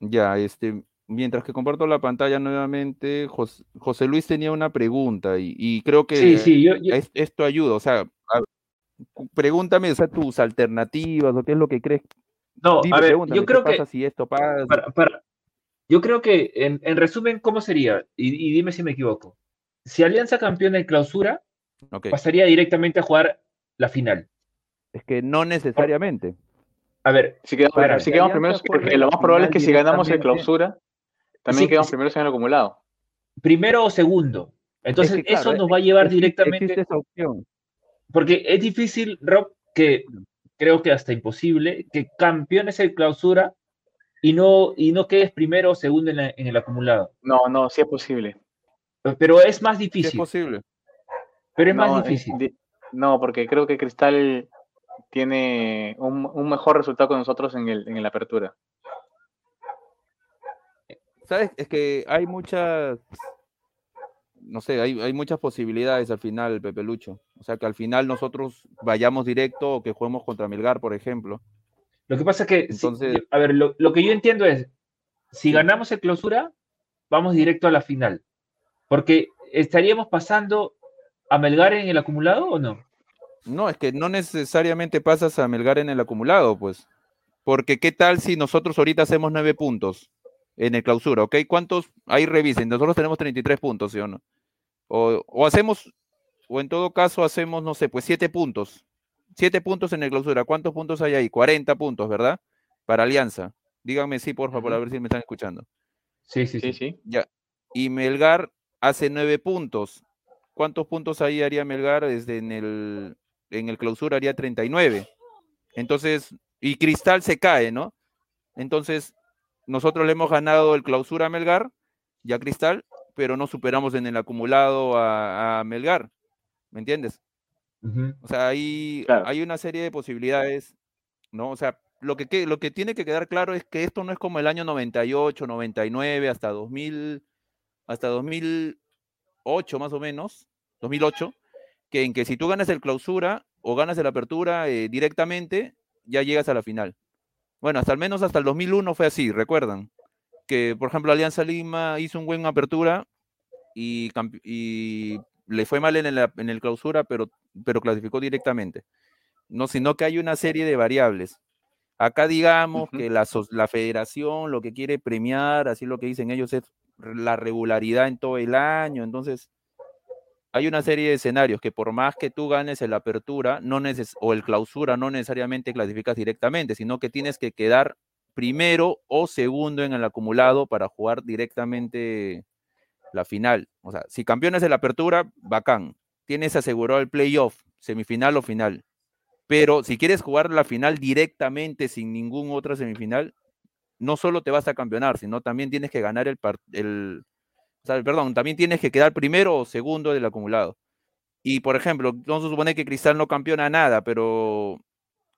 Ya, este, mientras que comparto la pantalla nuevamente, José, Luis tenía una pregunta y, creo que sí, sí, esto ayuda. O sea, pregúntame o sea, tus alternativas o qué es lo que crees. No, a ver, yo creo que. si esto pasa? yo creo que, en, resumen, ¿cómo sería? Y, dime si me equivoco. Si Alianza campeona en clausura, pasaría directamente a jugar la final. Es que no necesariamente. A ver, si quedamos, si quedamos primeros, porque lo más probable es que si ganamos el clausura, también quedamos primeros en el acumulado. Primero o segundo. Entonces, eso nos va a llevar directamente. Esa opción. Porque es difícil, Rob, que creo que hasta imposible, que campeones el clausura y no, y no quedes primero o segundo en, el acumulado. No, no, sí es posible. Pero es más difícil. es posible. Pero es más difícil. no, porque creo que Cristal tiene un, mejor resultado con nosotros en, el, en la apertura. ¿Sabes? Es que hay muchas, no sé, hay, hay, muchas posibilidades al final, Pepe Lucho. O sea, que al final nosotros vayamos directo o que juguemos contra Melgar, por ejemplo. Lo que pasa es que, a ver, lo, lo, que yo entiendo es, si ganamos el clausura, vamos directo a la final. Porque estaríamos pasando a Melgar en el acumulado o no? No, es que no necesariamente pasas a Melgar en el acumulado, pues. Porque qué tal si nosotros ahorita hacemos nueve puntos en el clausura, ¿ok? ¿Cuántos? Ahí revisen, nosotros tenemos 33 puntos, ¿sí o no? O, hacemos, o en todo caso hacemos, no sé, pues siete puntos. Siete puntos en el clausura. ¿Cuántos puntos hay ahí? 40 puntos, ¿verdad? Para Alianza. Díganme sí, por favor, a ver si me están escuchando. Sí, sí, sí, sí. Ya. Y Melgar hace nueve puntos. ¿Cuántos puntos ahí haría Melgar desde en el, en el clausura haría 39. Entonces, y Cristal se cae, ¿no? Entonces, nosotros le hemos ganado el clausura a Melgar ya Cristal, pero no superamos en el acumulado a, Melgar. ¿Me entiendes? O sea, hay, hay una serie de posibilidades, ¿no? O sea, lo que, lo que tiene que quedar claro es que esto no es como el año 98, 99, hasta 2000, hasta 2008 más o menos, 2008, que en que si tú ganas el clausura o ganas el apertura eh, directamente, ya llegas a la final. Bueno, hasta al menos hasta el 2001 fue así, recuerdan. Que, por ejemplo, Alianza Lima hizo un buen apertura y, y le fue mal en el, en el clausura, pero, pero clasificó directamente. No, sino que hay una serie de variables. Acá digamos que la, la federación lo que quiere premiar, así lo que dicen ellos, es la regularidad en todo el año. Entonces, hay una serie de escenarios que por más que tú ganes el apertura no o el clausura, no necesariamente clasificas directamente, sino que tienes que quedar primero o segundo en el acumulado para jugar directamente la final. O sea, si campeones el apertura, bacán. Tienes asegurado el playoff, semifinal o final. Pero si quieres jugar la final directamente sin ningún otra semifinal, no solo te vas a campeonar, sino también tienes que ganar el, el, perdón, también tienes que quedar primero o segundo del acumulado. Y por ejemplo, no se supone que Cristal no campeona nada, pero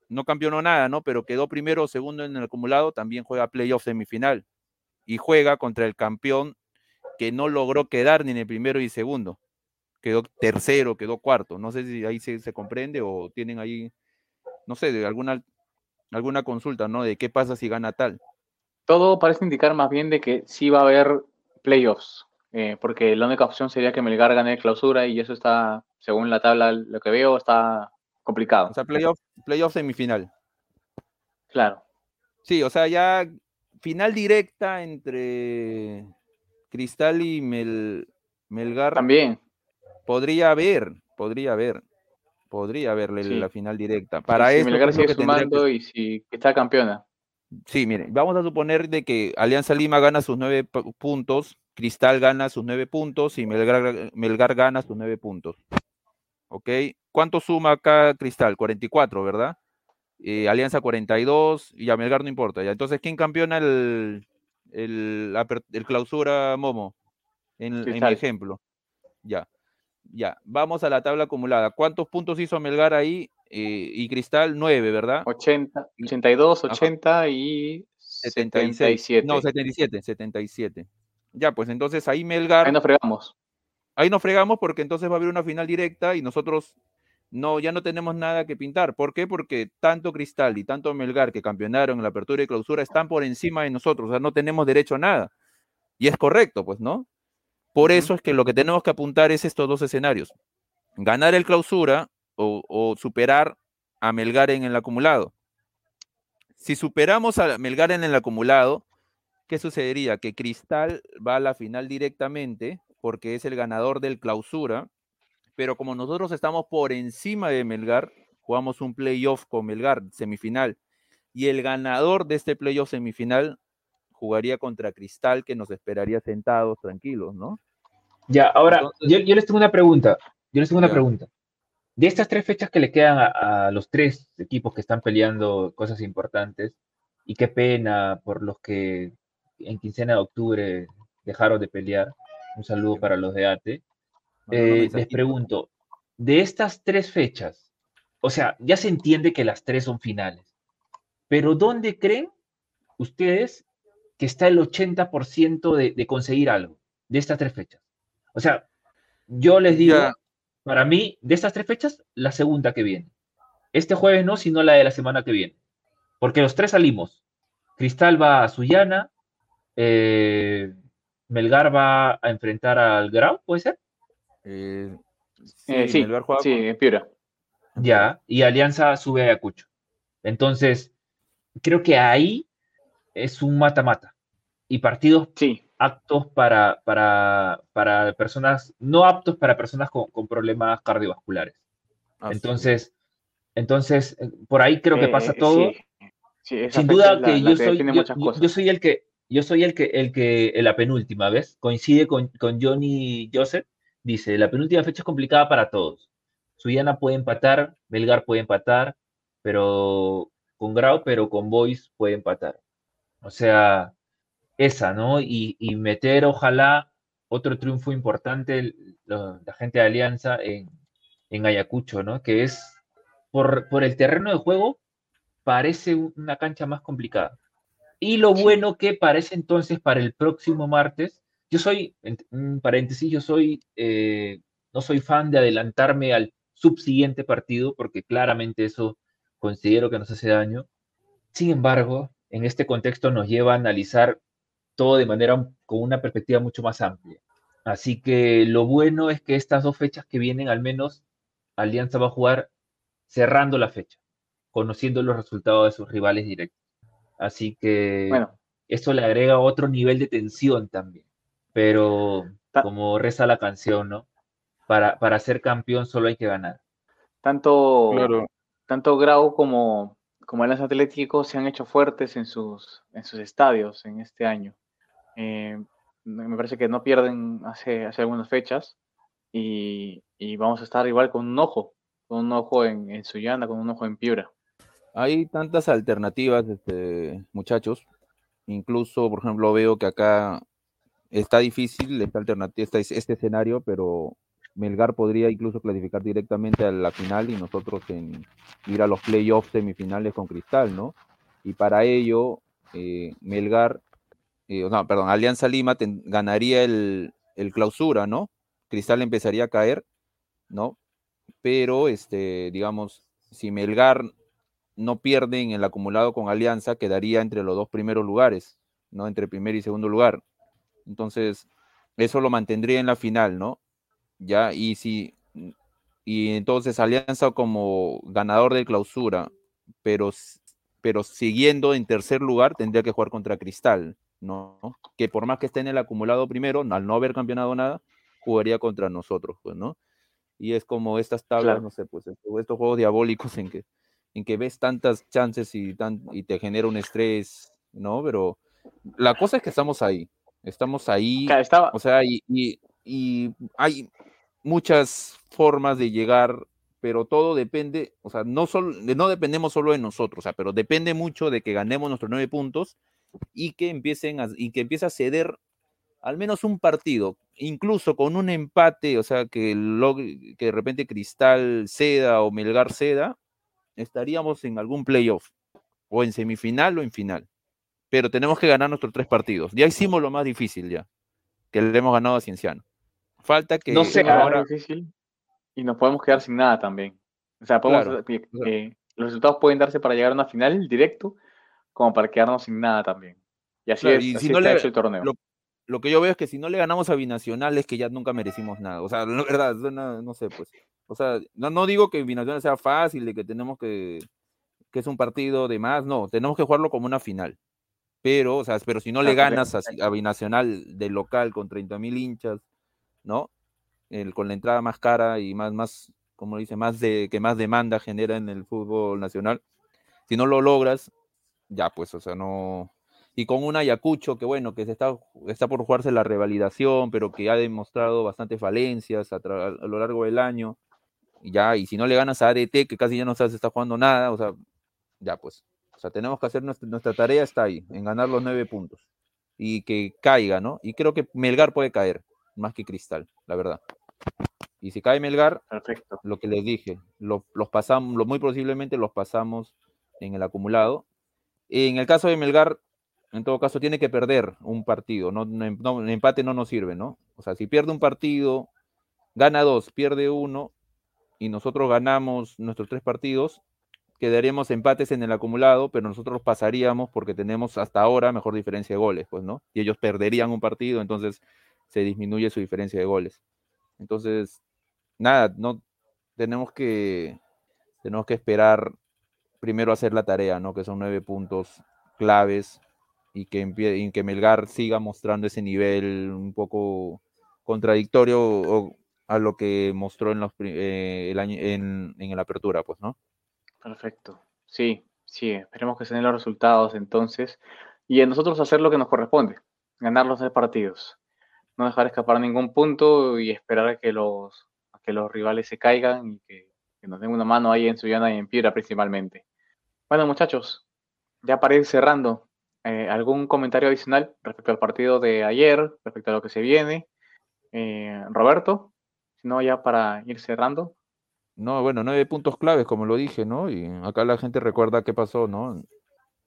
no campeonó nada, ¿no? Pero quedó primero o segundo en el acumulado, también juega playoff semifinal y juega contra el campeón que no logró quedar ni en el primero y segundo. Quedó tercero, quedó cuarto. No sé si ahí se, se comprende o tienen ahí, no sé, de alguna, alguna consulta, ¿no? De qué pasa si gana tal. Todo parece indicar más bien de que sí va a haber playoffs. Eh, porque la única opción sería que Melgar gane clausura y eso está, según la tabla, lo que veo, está complicado. O sea, playoff, playoff semifinal. Claro. Sí, o sea, ya final directa entre Cristal y Melgar. También. Podría haber, podría haber. Podría haberle la final directa. Para eso. Si Melgar sigue sumando y si está campeona. Sí, miren, vamos a suponer de que Alianza Lima gana sus nueve puntos Cristal gana sus nueve puntos y Melgar, gana sus nueve puntos. ¿Ok? ¿Cuánto suma acá Cristal? 44, ¿verdad? Eh, Alianza 42 y a Melgar no importa. ¿ya? Entonces, ¿quién campeona el, el, clausura Momo? En, mi ejemplo. Ya. Ya. Vamos a la tabla acumulada. ¿Cuántos puntos hizo Melgar ahí? Eh, y Cristal 9, ¿verdad? 80, 82, 80 y 77. No, 77, 77. Ya, pues entonces ahí Melgar. Ahí nos fregamos. Ahí nos fregamos porque entonces va a haber una final directa y nosotros no, ya no tenemos nada que pintar. ¿Por qué? Porque tanto Cristal y tanto Melgar que campeonaron en la apertura y clausura están por encima de nosotros, o sea, no tenemos derecho a nada. Y es correcto, pues, ¿no? Por eso es que lo que tenemos que apuntar es estos dos escenarios. Ganar el clausura o, o superar a Melgar en el acumulado. Si superamos a Melgar en el acumulado, ¿qué sucedería? Que Cristal va a la final directamente porque es el ganador del clausura, pero como nosotros estamos por encima de Melgar, jugamos un playoff con Melgar, semifinal, y el ganador de este playoff semifinal jugaría contra Cristal, que nos esperaría sentados, tranquilos, ¿no? Ya, ahora, yo, les tengo una pregunta. Yo les tengo una pregunta. De estas tres fechas que le quedan a, los tres equipos que están peleando cosas importantes, y qué pena por los que en quincena de octubre dejaron de pelear. Un saludo para los de ATE. Eh, les pregunto, de estas tres fechas, o sea, ya se entiende que las tres son finales, pero ¿dónde creen ustedes que está el 80% de, de conseguir algo de estas tres fechas? O sea, yo les digo, para mí, de estas tres fechas, la segunda que viene. Este jueves no, sino la de la semana que viene. Porque los tres salimos. Cristal va a Sullana, eh, Melgar va a enfrentar al Grau, ¿puede ser? Eh, eh, sí, sí, en Piura. Ya, y Alianza sube a Ayacucho. Entonces, creo que ahí es un mata-mata. Y partidos aptos para, para, personas, no aptos para personas con, problemas cardiovasculares. entonces, entonces, por ahí creo que pasa todo. Sin duda que yo soy, yo, soy el que, yo soy el que, el que, la penúltima, ¿ves? Coincide con, con Johnny Joseph, dice, la penúltima fecha es complicada para todos. Suyana puede empatar, Belgar puede empatar, pero con Grau, pero con Boys puede empatar. O sea, esa, ¿no? Y, meter, ojalá, otro triunfo importante, la, gente de Alianza en, en, Ayacucho, ¿no? Que es por, por el terreno de juego, parece una cancha más complicada. Y lo bueno que parece entonces para el próximo martes, yo soy, en paréntesis, yo soy, eh, no soy fan de adelantarme al subsiguiente partido, porque claramente eso considero que nos hace daño. Sin embargo, en este contexto nos lleva a analizar todo de manera con una perspectiva mucho más amplia. Así que lo bueno es que estas dos fechas que vienen, al menos Alianza va a jugar cerrando la fecha, conociendo los resultados de sus rivales directos. Así que bueno. eso le agrega otro nivel de tensión también. Pero como reza la canción, ¿no? Para, para ser campeón solo hay que ganar. Tanto, tanto Grau como, como el Atlético se han hecho fuertes en sus, en sus estadios en este año. Eh, me parece que no pierden hace, hace algunas fechas y, vamos a estar igual con un ojo, con un ojo en, en Sullana, con un ojo en Piura. Hay tantas alternativas, este, muchachos. Incluso, por ejemplo, veo que acá está difícil esta alternativa, este, escenario, pero Melgar podría incluso clasificar directamente a la final y nosotros en ir a los playoffs semifinales con Cristal, ¿no? Y para ello, eh, Melgar eh, no, perdón, Alianza Lima ganaría el, clausura, ¿no? Cristal empezaría a caer, ¿no? Pero, este, digamos, si Melgar no pierde en el acumulado con Alianza, quedaría entre los dos primeros lugares, ¿no? Entre primer y segundo lugar. Entonces, eso lo mantendría en la final, ¿no? Ya, y si, y entonces Alianza como ganador de clausura, pero, pero siguiendo en tercer lugar, tendría que jugar contra Cristal. ¿no? Que por más que esté en el acumulado primero, al no haber campeonado nada, jugaría contra nosotros, pues, ¿no? Y es como estas tablas, no sé, pues estos juegos diabólicos en que, en que ves tantas chances y, tan, y te genera un estrés, ¿no? Pero la cosa es que estamos ahí, estamos ahí, o sea, y, y, y hay muchas formas de llegar pero todo depende, o sea, no, solo, no dependemos solo de nosotros, o sea, pero depende mucho de que ganemos nuestros nueve puntos y que empiecen a, y que empiece a ceder al menos un partido, incluso con un empate, o sea, que, que de repente Cristal ceda o Melgar ceda, estaríamos en algún playoff, o en semifinal o en final. Pero tenemos que ganar nuestros tres partidos. Ya hicimos lo más difícil ya, que le hemos ganado a Cienciano. Falta que... No sea ahora... difícil y nos podemos quedar sin nada también. O sea, podemos, eh, los resultados pueden darse para llegar a una final directo, como para quedarnos sin nada también. Y así es, si no le, el torneo. Lo, que yo veo es que si no le ganamos a Binacional es que ya nunca merecimos nada. O sea, la verdad, no, sé, pues. O sea, no, digo que Binacional sea fácil, de que tenemos que, que es un partido de más, no, tenemos que jugarlo como una final. Pero, o sea, pero si no le ganas a, Binacional de local con 30 mil hinchas, ¿no? El, con la entrada más cara y más, más, como dice, más de, que más demanda genera en el fútbol nacional. Si no lo logras, ya pues, o sea, no. Y con un Ayacucho que bueno, que se está, está por jugarse la revalidación, pero que ha demostrado bastantes falencias a, lo largo del año. Y ya, y si no le ganas a ADT, que casi ya no se está jugando nada, o sea, ya pues. O sea, tenemos que hacer nuestra, nuestra tarea, está ahí, en ganar los nueve puntos. Y que caiga, ¿no? Y creo que Melgar puede caer, más que Cristal, la verdad. Y si cae Melgar, Perfecto. lo que les dije, los pasamos, lo, muy posiblemente los pasamos en el acumulado. En el caso de Melgar, en todo caso, tiene que perder un partido. No, no, empate no nos sirve, ¿no? O sea, si pierde un partido, gana dos, pierde uno, y nosotros ganamos nuestros tres partidos, quedaríamos empates en el acumulado, pero nosotros pasaríamos porque tenemos hasta ahora mejor diferencia de goles, pues, ¿no? Y ellos perderían un partido, entonces se disminuye su diferencia de goles. Entonces, nada, no tenemos que tenemos que esperar primero hacer la tarea, ¿no? Que son nueve puntos claves y que, que Melgar siga mostrando ese nivel un poco contradictorio a lo que mostró en, los, eh, el año, en, en la apertura, pues, ¿no? Perfecto. Sí, sí, esperemos que se den los resultados entonces. Y a nosotros hacer lo que nos corresponde, ganar los tres partidos. No dejar escapar ningún punto y esperar a que los, que los rivales se caigan y que, nos den una mano ahí en Suyana y en Piedra principalmente. Bueno, muchachos, ya para ir cerrando, eh, ¿algún comentario adicional respecto al partido de ayer, respecto a lo que se viene? Eh, Roberto, si no, ya para ir cerrando. No, bueno, nueve puntos claves, como lo dije, ¿no? Y acá la gente recuerda qué pasó, ¿no?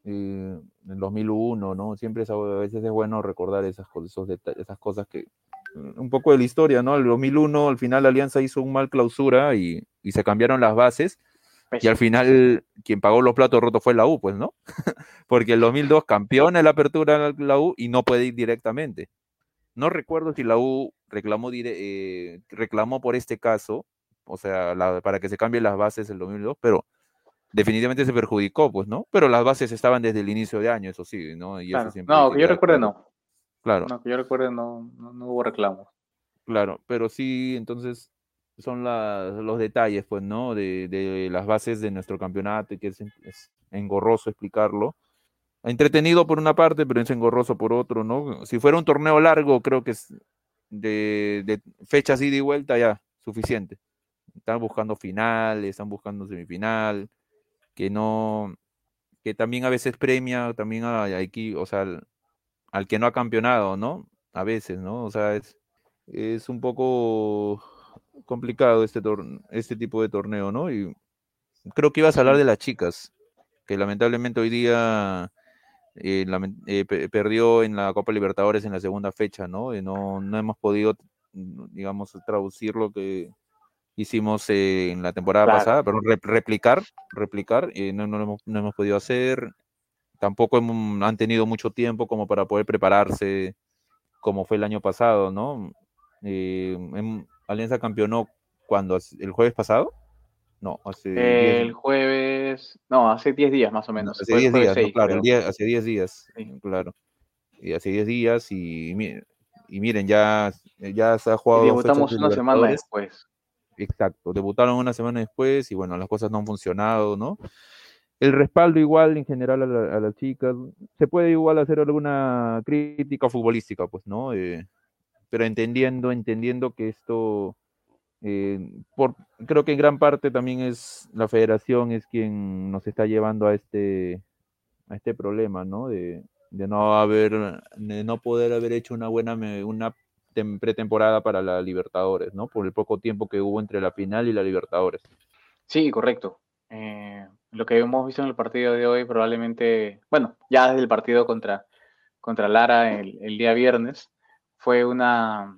en 2001, ¿no? Siempre a veces es bueno recordar esas, esos esas cosas que, un poco de la historia, ¿no? El 2001, al final la Alianza hizo un mal clausura y, y se cambiaron las bases. Y al final, quien pagó los platos rotos fue la U, pues, ¿no? Porque el 2002 campeón en la apertura la U y no puede ir directamente. No recuerdo si la U reclamó, eh, reclamó por este caso o sea, para que se cambien las bases el 2002, pero definitivamente se perjudicó, pues, ¿no? Pero las bases estaban desde el inicio de año, eso sí, ¿no? no, que yo recuerde no. Claro. No, que yo recuerde no, no, hubo reclamos. Claro, pero sí, entonces son los detalles, pues, ¿no? De, las bases de nuestro campeonato, que es, engorroso explicarlo. Entretenido por una parte, pero es engorroso por otro, ¿no? Si fuera un torneo largo, creo que es de, de fechas ida y vuelta ya, suficiente están buscando final, están buscando semifinal, que no, que también a veces premia también a, o sea, al, que no ha campeonado, ¿no? A veces, ¿no? O sea, es, es un poco complicado este, este tipo de torneo, ¿no? Y creo que ibas a hablar de las chicas, que lamentablemente hoy día eh, eh, perdió en la Copa Libertadores en la segunda fecha, ¿no? Y no, no hemos podido, digamos, traducir lo que hicimos eh, en la temporada pasada, pero replicar, replicar, y no, no, hemos, podido hacer. Tampoco han tenido mucho tiempo como para poder prepararse como fue el año pasado, ¿no? Eh, Alianza campeonó cuando, el jueves pasado. No, hace. El jueves. No, hace 10 días más o menos. Hace 10 días, claro, hace 10 días, claro. Y hace 10 días y, y miren, ya, ya se ha jugado. Y debutamos una semana después. Exacto, debutaron una semana después y bueno, las cosas no han funcionado, ¿no? El respaldo igual en general a, las chicas, se puede igual hacer alguna crítica futbolística, pues, ¿no? Eh, pero entendiendo, entendiendo que esto, eh, por, creo que en gran parte también es la federación es quien nos está llevando a este, a este problema, ¿no? De, no haber, de no poder haber hecho una buena, una pretemporada para la Libertadores, ¿no? Por el poco tiempo que hubo entre la final y la Libertadores. Sí, correcto. Eh, lo que hemos visto en el partido de hoy probablemente, bueno, ya desde el partido contra, contra Lara el, día viernes, fue una...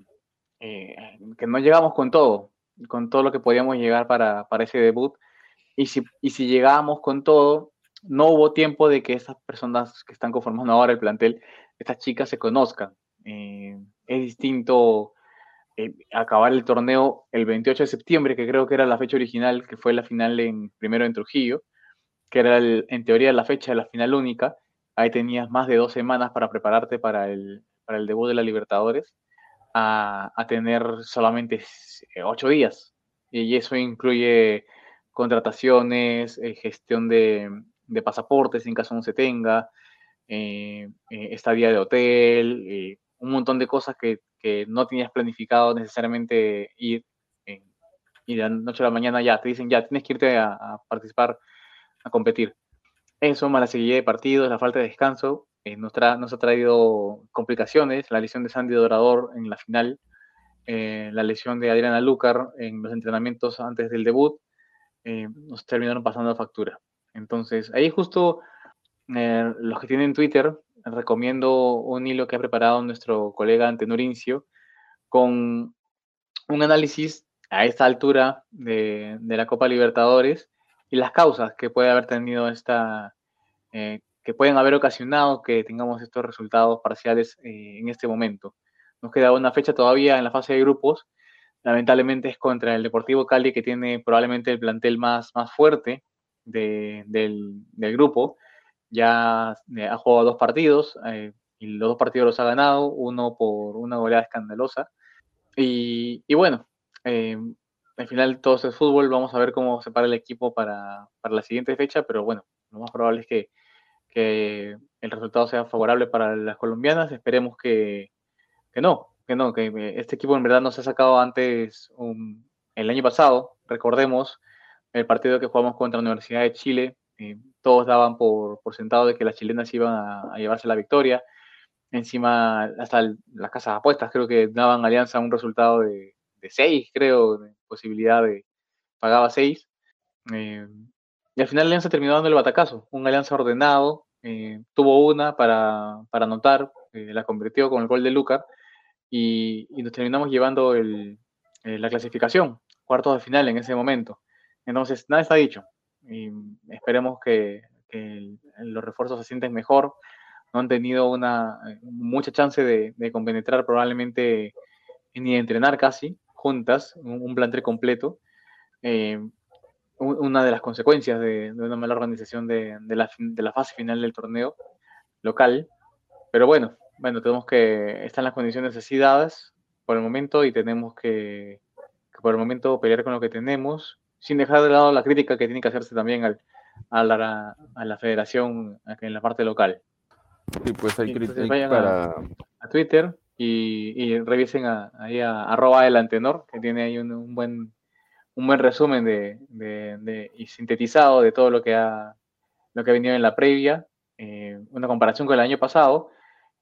Eh, que no llegamos con todo, con todo lo que podíamos llegar para, para ese debut. Y si, y si llegábamos con todo, no hubo tiempo de que esas personas que están conformando ahora el plantel, estas chicas se conozcan. Eh, es distinto eh, acabar el torneo el 28 de septiembre, que creo que era la fecha original, que fue la final en, primero en Trujillo, que era en teoría la fecha de la final única. Ahí tenías más de dos semanas para prepararte para el, para el debut de la Libertadores, a, tener solamente ocho días. y eso incluye contrataciones, eh, gestión de, pasaportes en caso no se tenga, eh, eh, estadía de hotel, un montón de cosas que, no tenías planificado necesariamente ir y de la noche a la mañana ya te dicen ya tienes que irte a, participar, a competir. Eso, más la seguida de partidos, la falta de descanso, nos, nos, ha traído complicaciones, la lesión de Sandy Dorador en la final, la lesión de Adriana Lucar en los entrenamientos antes del debut, eh, nos terminaron pasando factura. Entonces, ahí justo eh, los que tienen Twitter, recomiendo un hilo que ha preparado nuestro colega Antenurincio con un análisis a esta altura de, la Copa Libertadores y las causas que puede haber tenido esta, eh, que pueden haber ocasionado que tengamos estos resultados parciales en este momento. Nos queda una fecha todavía en la fase de grupos lamentablemente es contra el Deportivo Cali, que tiene probablemente el plantel más, más fuerte del, grupo. Ya eh, ha jugado dos partidos eh, y los dos partidos los ha ganado, uno por una goleada escandalosa. Y, bueno, eh, al final todo es fútbol, vamos a ver cómo se para el equipo para, la siguiente fecha, pero bueno, lo más probable es que, que el resultado sea favorable para las colombianas, esperemos que, que no, que no, que este equipo en verdad nos ha sacado antes el año pasado, recordemos el partido que jugamos contra la Universidad de Chile, eh, todos daban por, sentado de que las chilenas iban a, llevarse la victoria, encima hasta las casas apuestas creo que daban alianza un resultado de, de seis, creo, de posibilidad de pagaba seis, eh, y al final Alianza terminó dando el batacazo, un Alianza ordenado, eh, tuvo una para, para anotar, la convirtió con el gol de Lucar, y, nos terminamos llevando el, eh, la clasificación, cuartos de final en ese momento. Entonces, nada está dicho. Y esperemos que, los refuerzos se sienten mejor. No han tenido una, mucha chance de, de compenetrar probablemente ni de entrenar casi juntas, un, plantel completo. Eh, una de las consecuencias de, una mala organización de, la, de la fase final del torneo local. Pero bueno, bueno, tenemos que, están las condiciones así dadas por el momento y tenemos que, por el momento pelear con lo que tenemos, sin dejar de lado la crítica que tiene que hacerse también al, a, la, a la federación en la parte local. Sí, pues hay crítica para... A, Twitter y, revisen a, ahí a arroba el antenor, que tiene ahí un, buen un buen resumen de, de, y sintetizado de todo lo que ha lo que ha venido en la previa, eh, una comparación con el año pasado,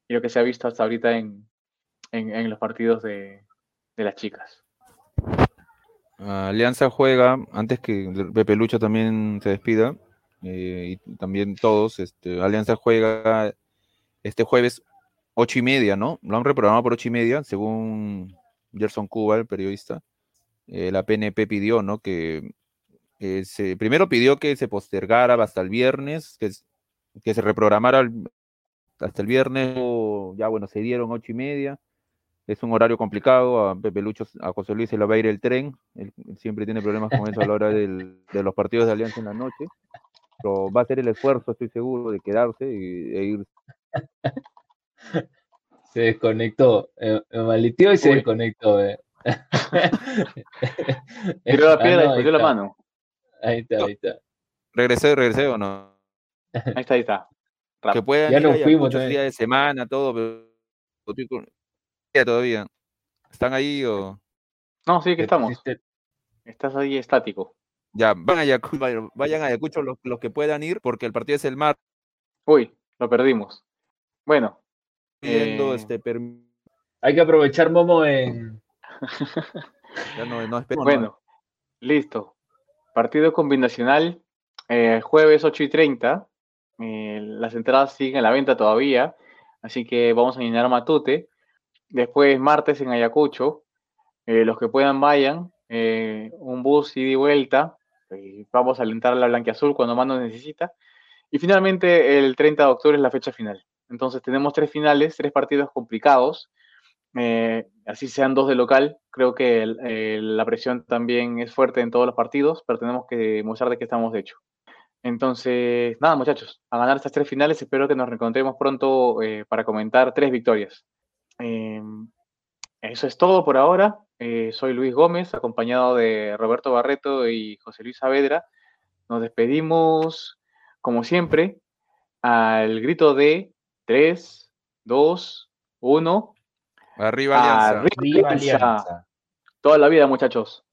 y lo que se ha visto hasta ahorita en, los partidos de, las chicas. Alianza juega, antes que Pepe Lucho también se despida, eh, y también todos, este, Alianza juega este jueves ocho y media, ¿no? Lo han reprogramado por ocho y media, según Gerson Cuba, el periodista. Eh, la PNP pidió, ¿no? Que se, primero pidió que se postergara hasta el viernes, que, que se reprogramara hasta el viernes, ya bueno, se dieron ocho y media. Es un horario complicado, a Pepe Lucho, a José Luis se le va a ir el tren, él, siempre tiene problemas con eso a la hora de los partidos de Alianza en la noche, pero va a hacer el esfuerzo, estoy seguro, de quedarse y, e ir. Se desconectó, eh, y se desconectó. Eh. Tiró la piedra y la mano. Ahí está, ahí está. ¿Regresé, regresé o no? Ahí está, ahí está. Que puedan ya ir nos fuimos muchos días de semana, todo, pero todavía. ¿Están ahí o...? No, sí que estamos. Estás ahí estático. Ya, van a Ayacucho, vayan a Ayacucho los, los, que puedan ir, porque el partido es el mar. Uy, lo perdimos. Bueno. Eh, este, Hay que aprovechar Momo en... ya no, no bueno, listo. Partido combinacional, eh, jueves 8 y 30. Eh, las entradas siguen a la venta todavía, así que vamos a llenar Matute. Después, martes en Ayacucho, eh, los que puedan vayan, un bus ida y vuelta. vamos a alentar a la Blanquiazul cuando más nos necesita. Y finalmente, el 30 de octubre es la fecha final. Entonces, tenemos tres finales, tres partidos complicados. Así sean dos de local, creo que la presión también es fuerte en todos los partidos, pero tenemos que demostrar de qué estamos de hecho. Entonces, nada, muchachos, a ganar estas tres finales. Espero que nos reencontremos pronto eh, para comentar tres victorias. Em, eso es todo por ahora. Eh, soy Luis Gómez, acompañado de Roberto Barreto y José Luis Saavedra. Nos despedimos, como siempre, al grito de 3, 2, 1. Arriba Alianza. Arriba Alianza. Toda la vida, muchachos.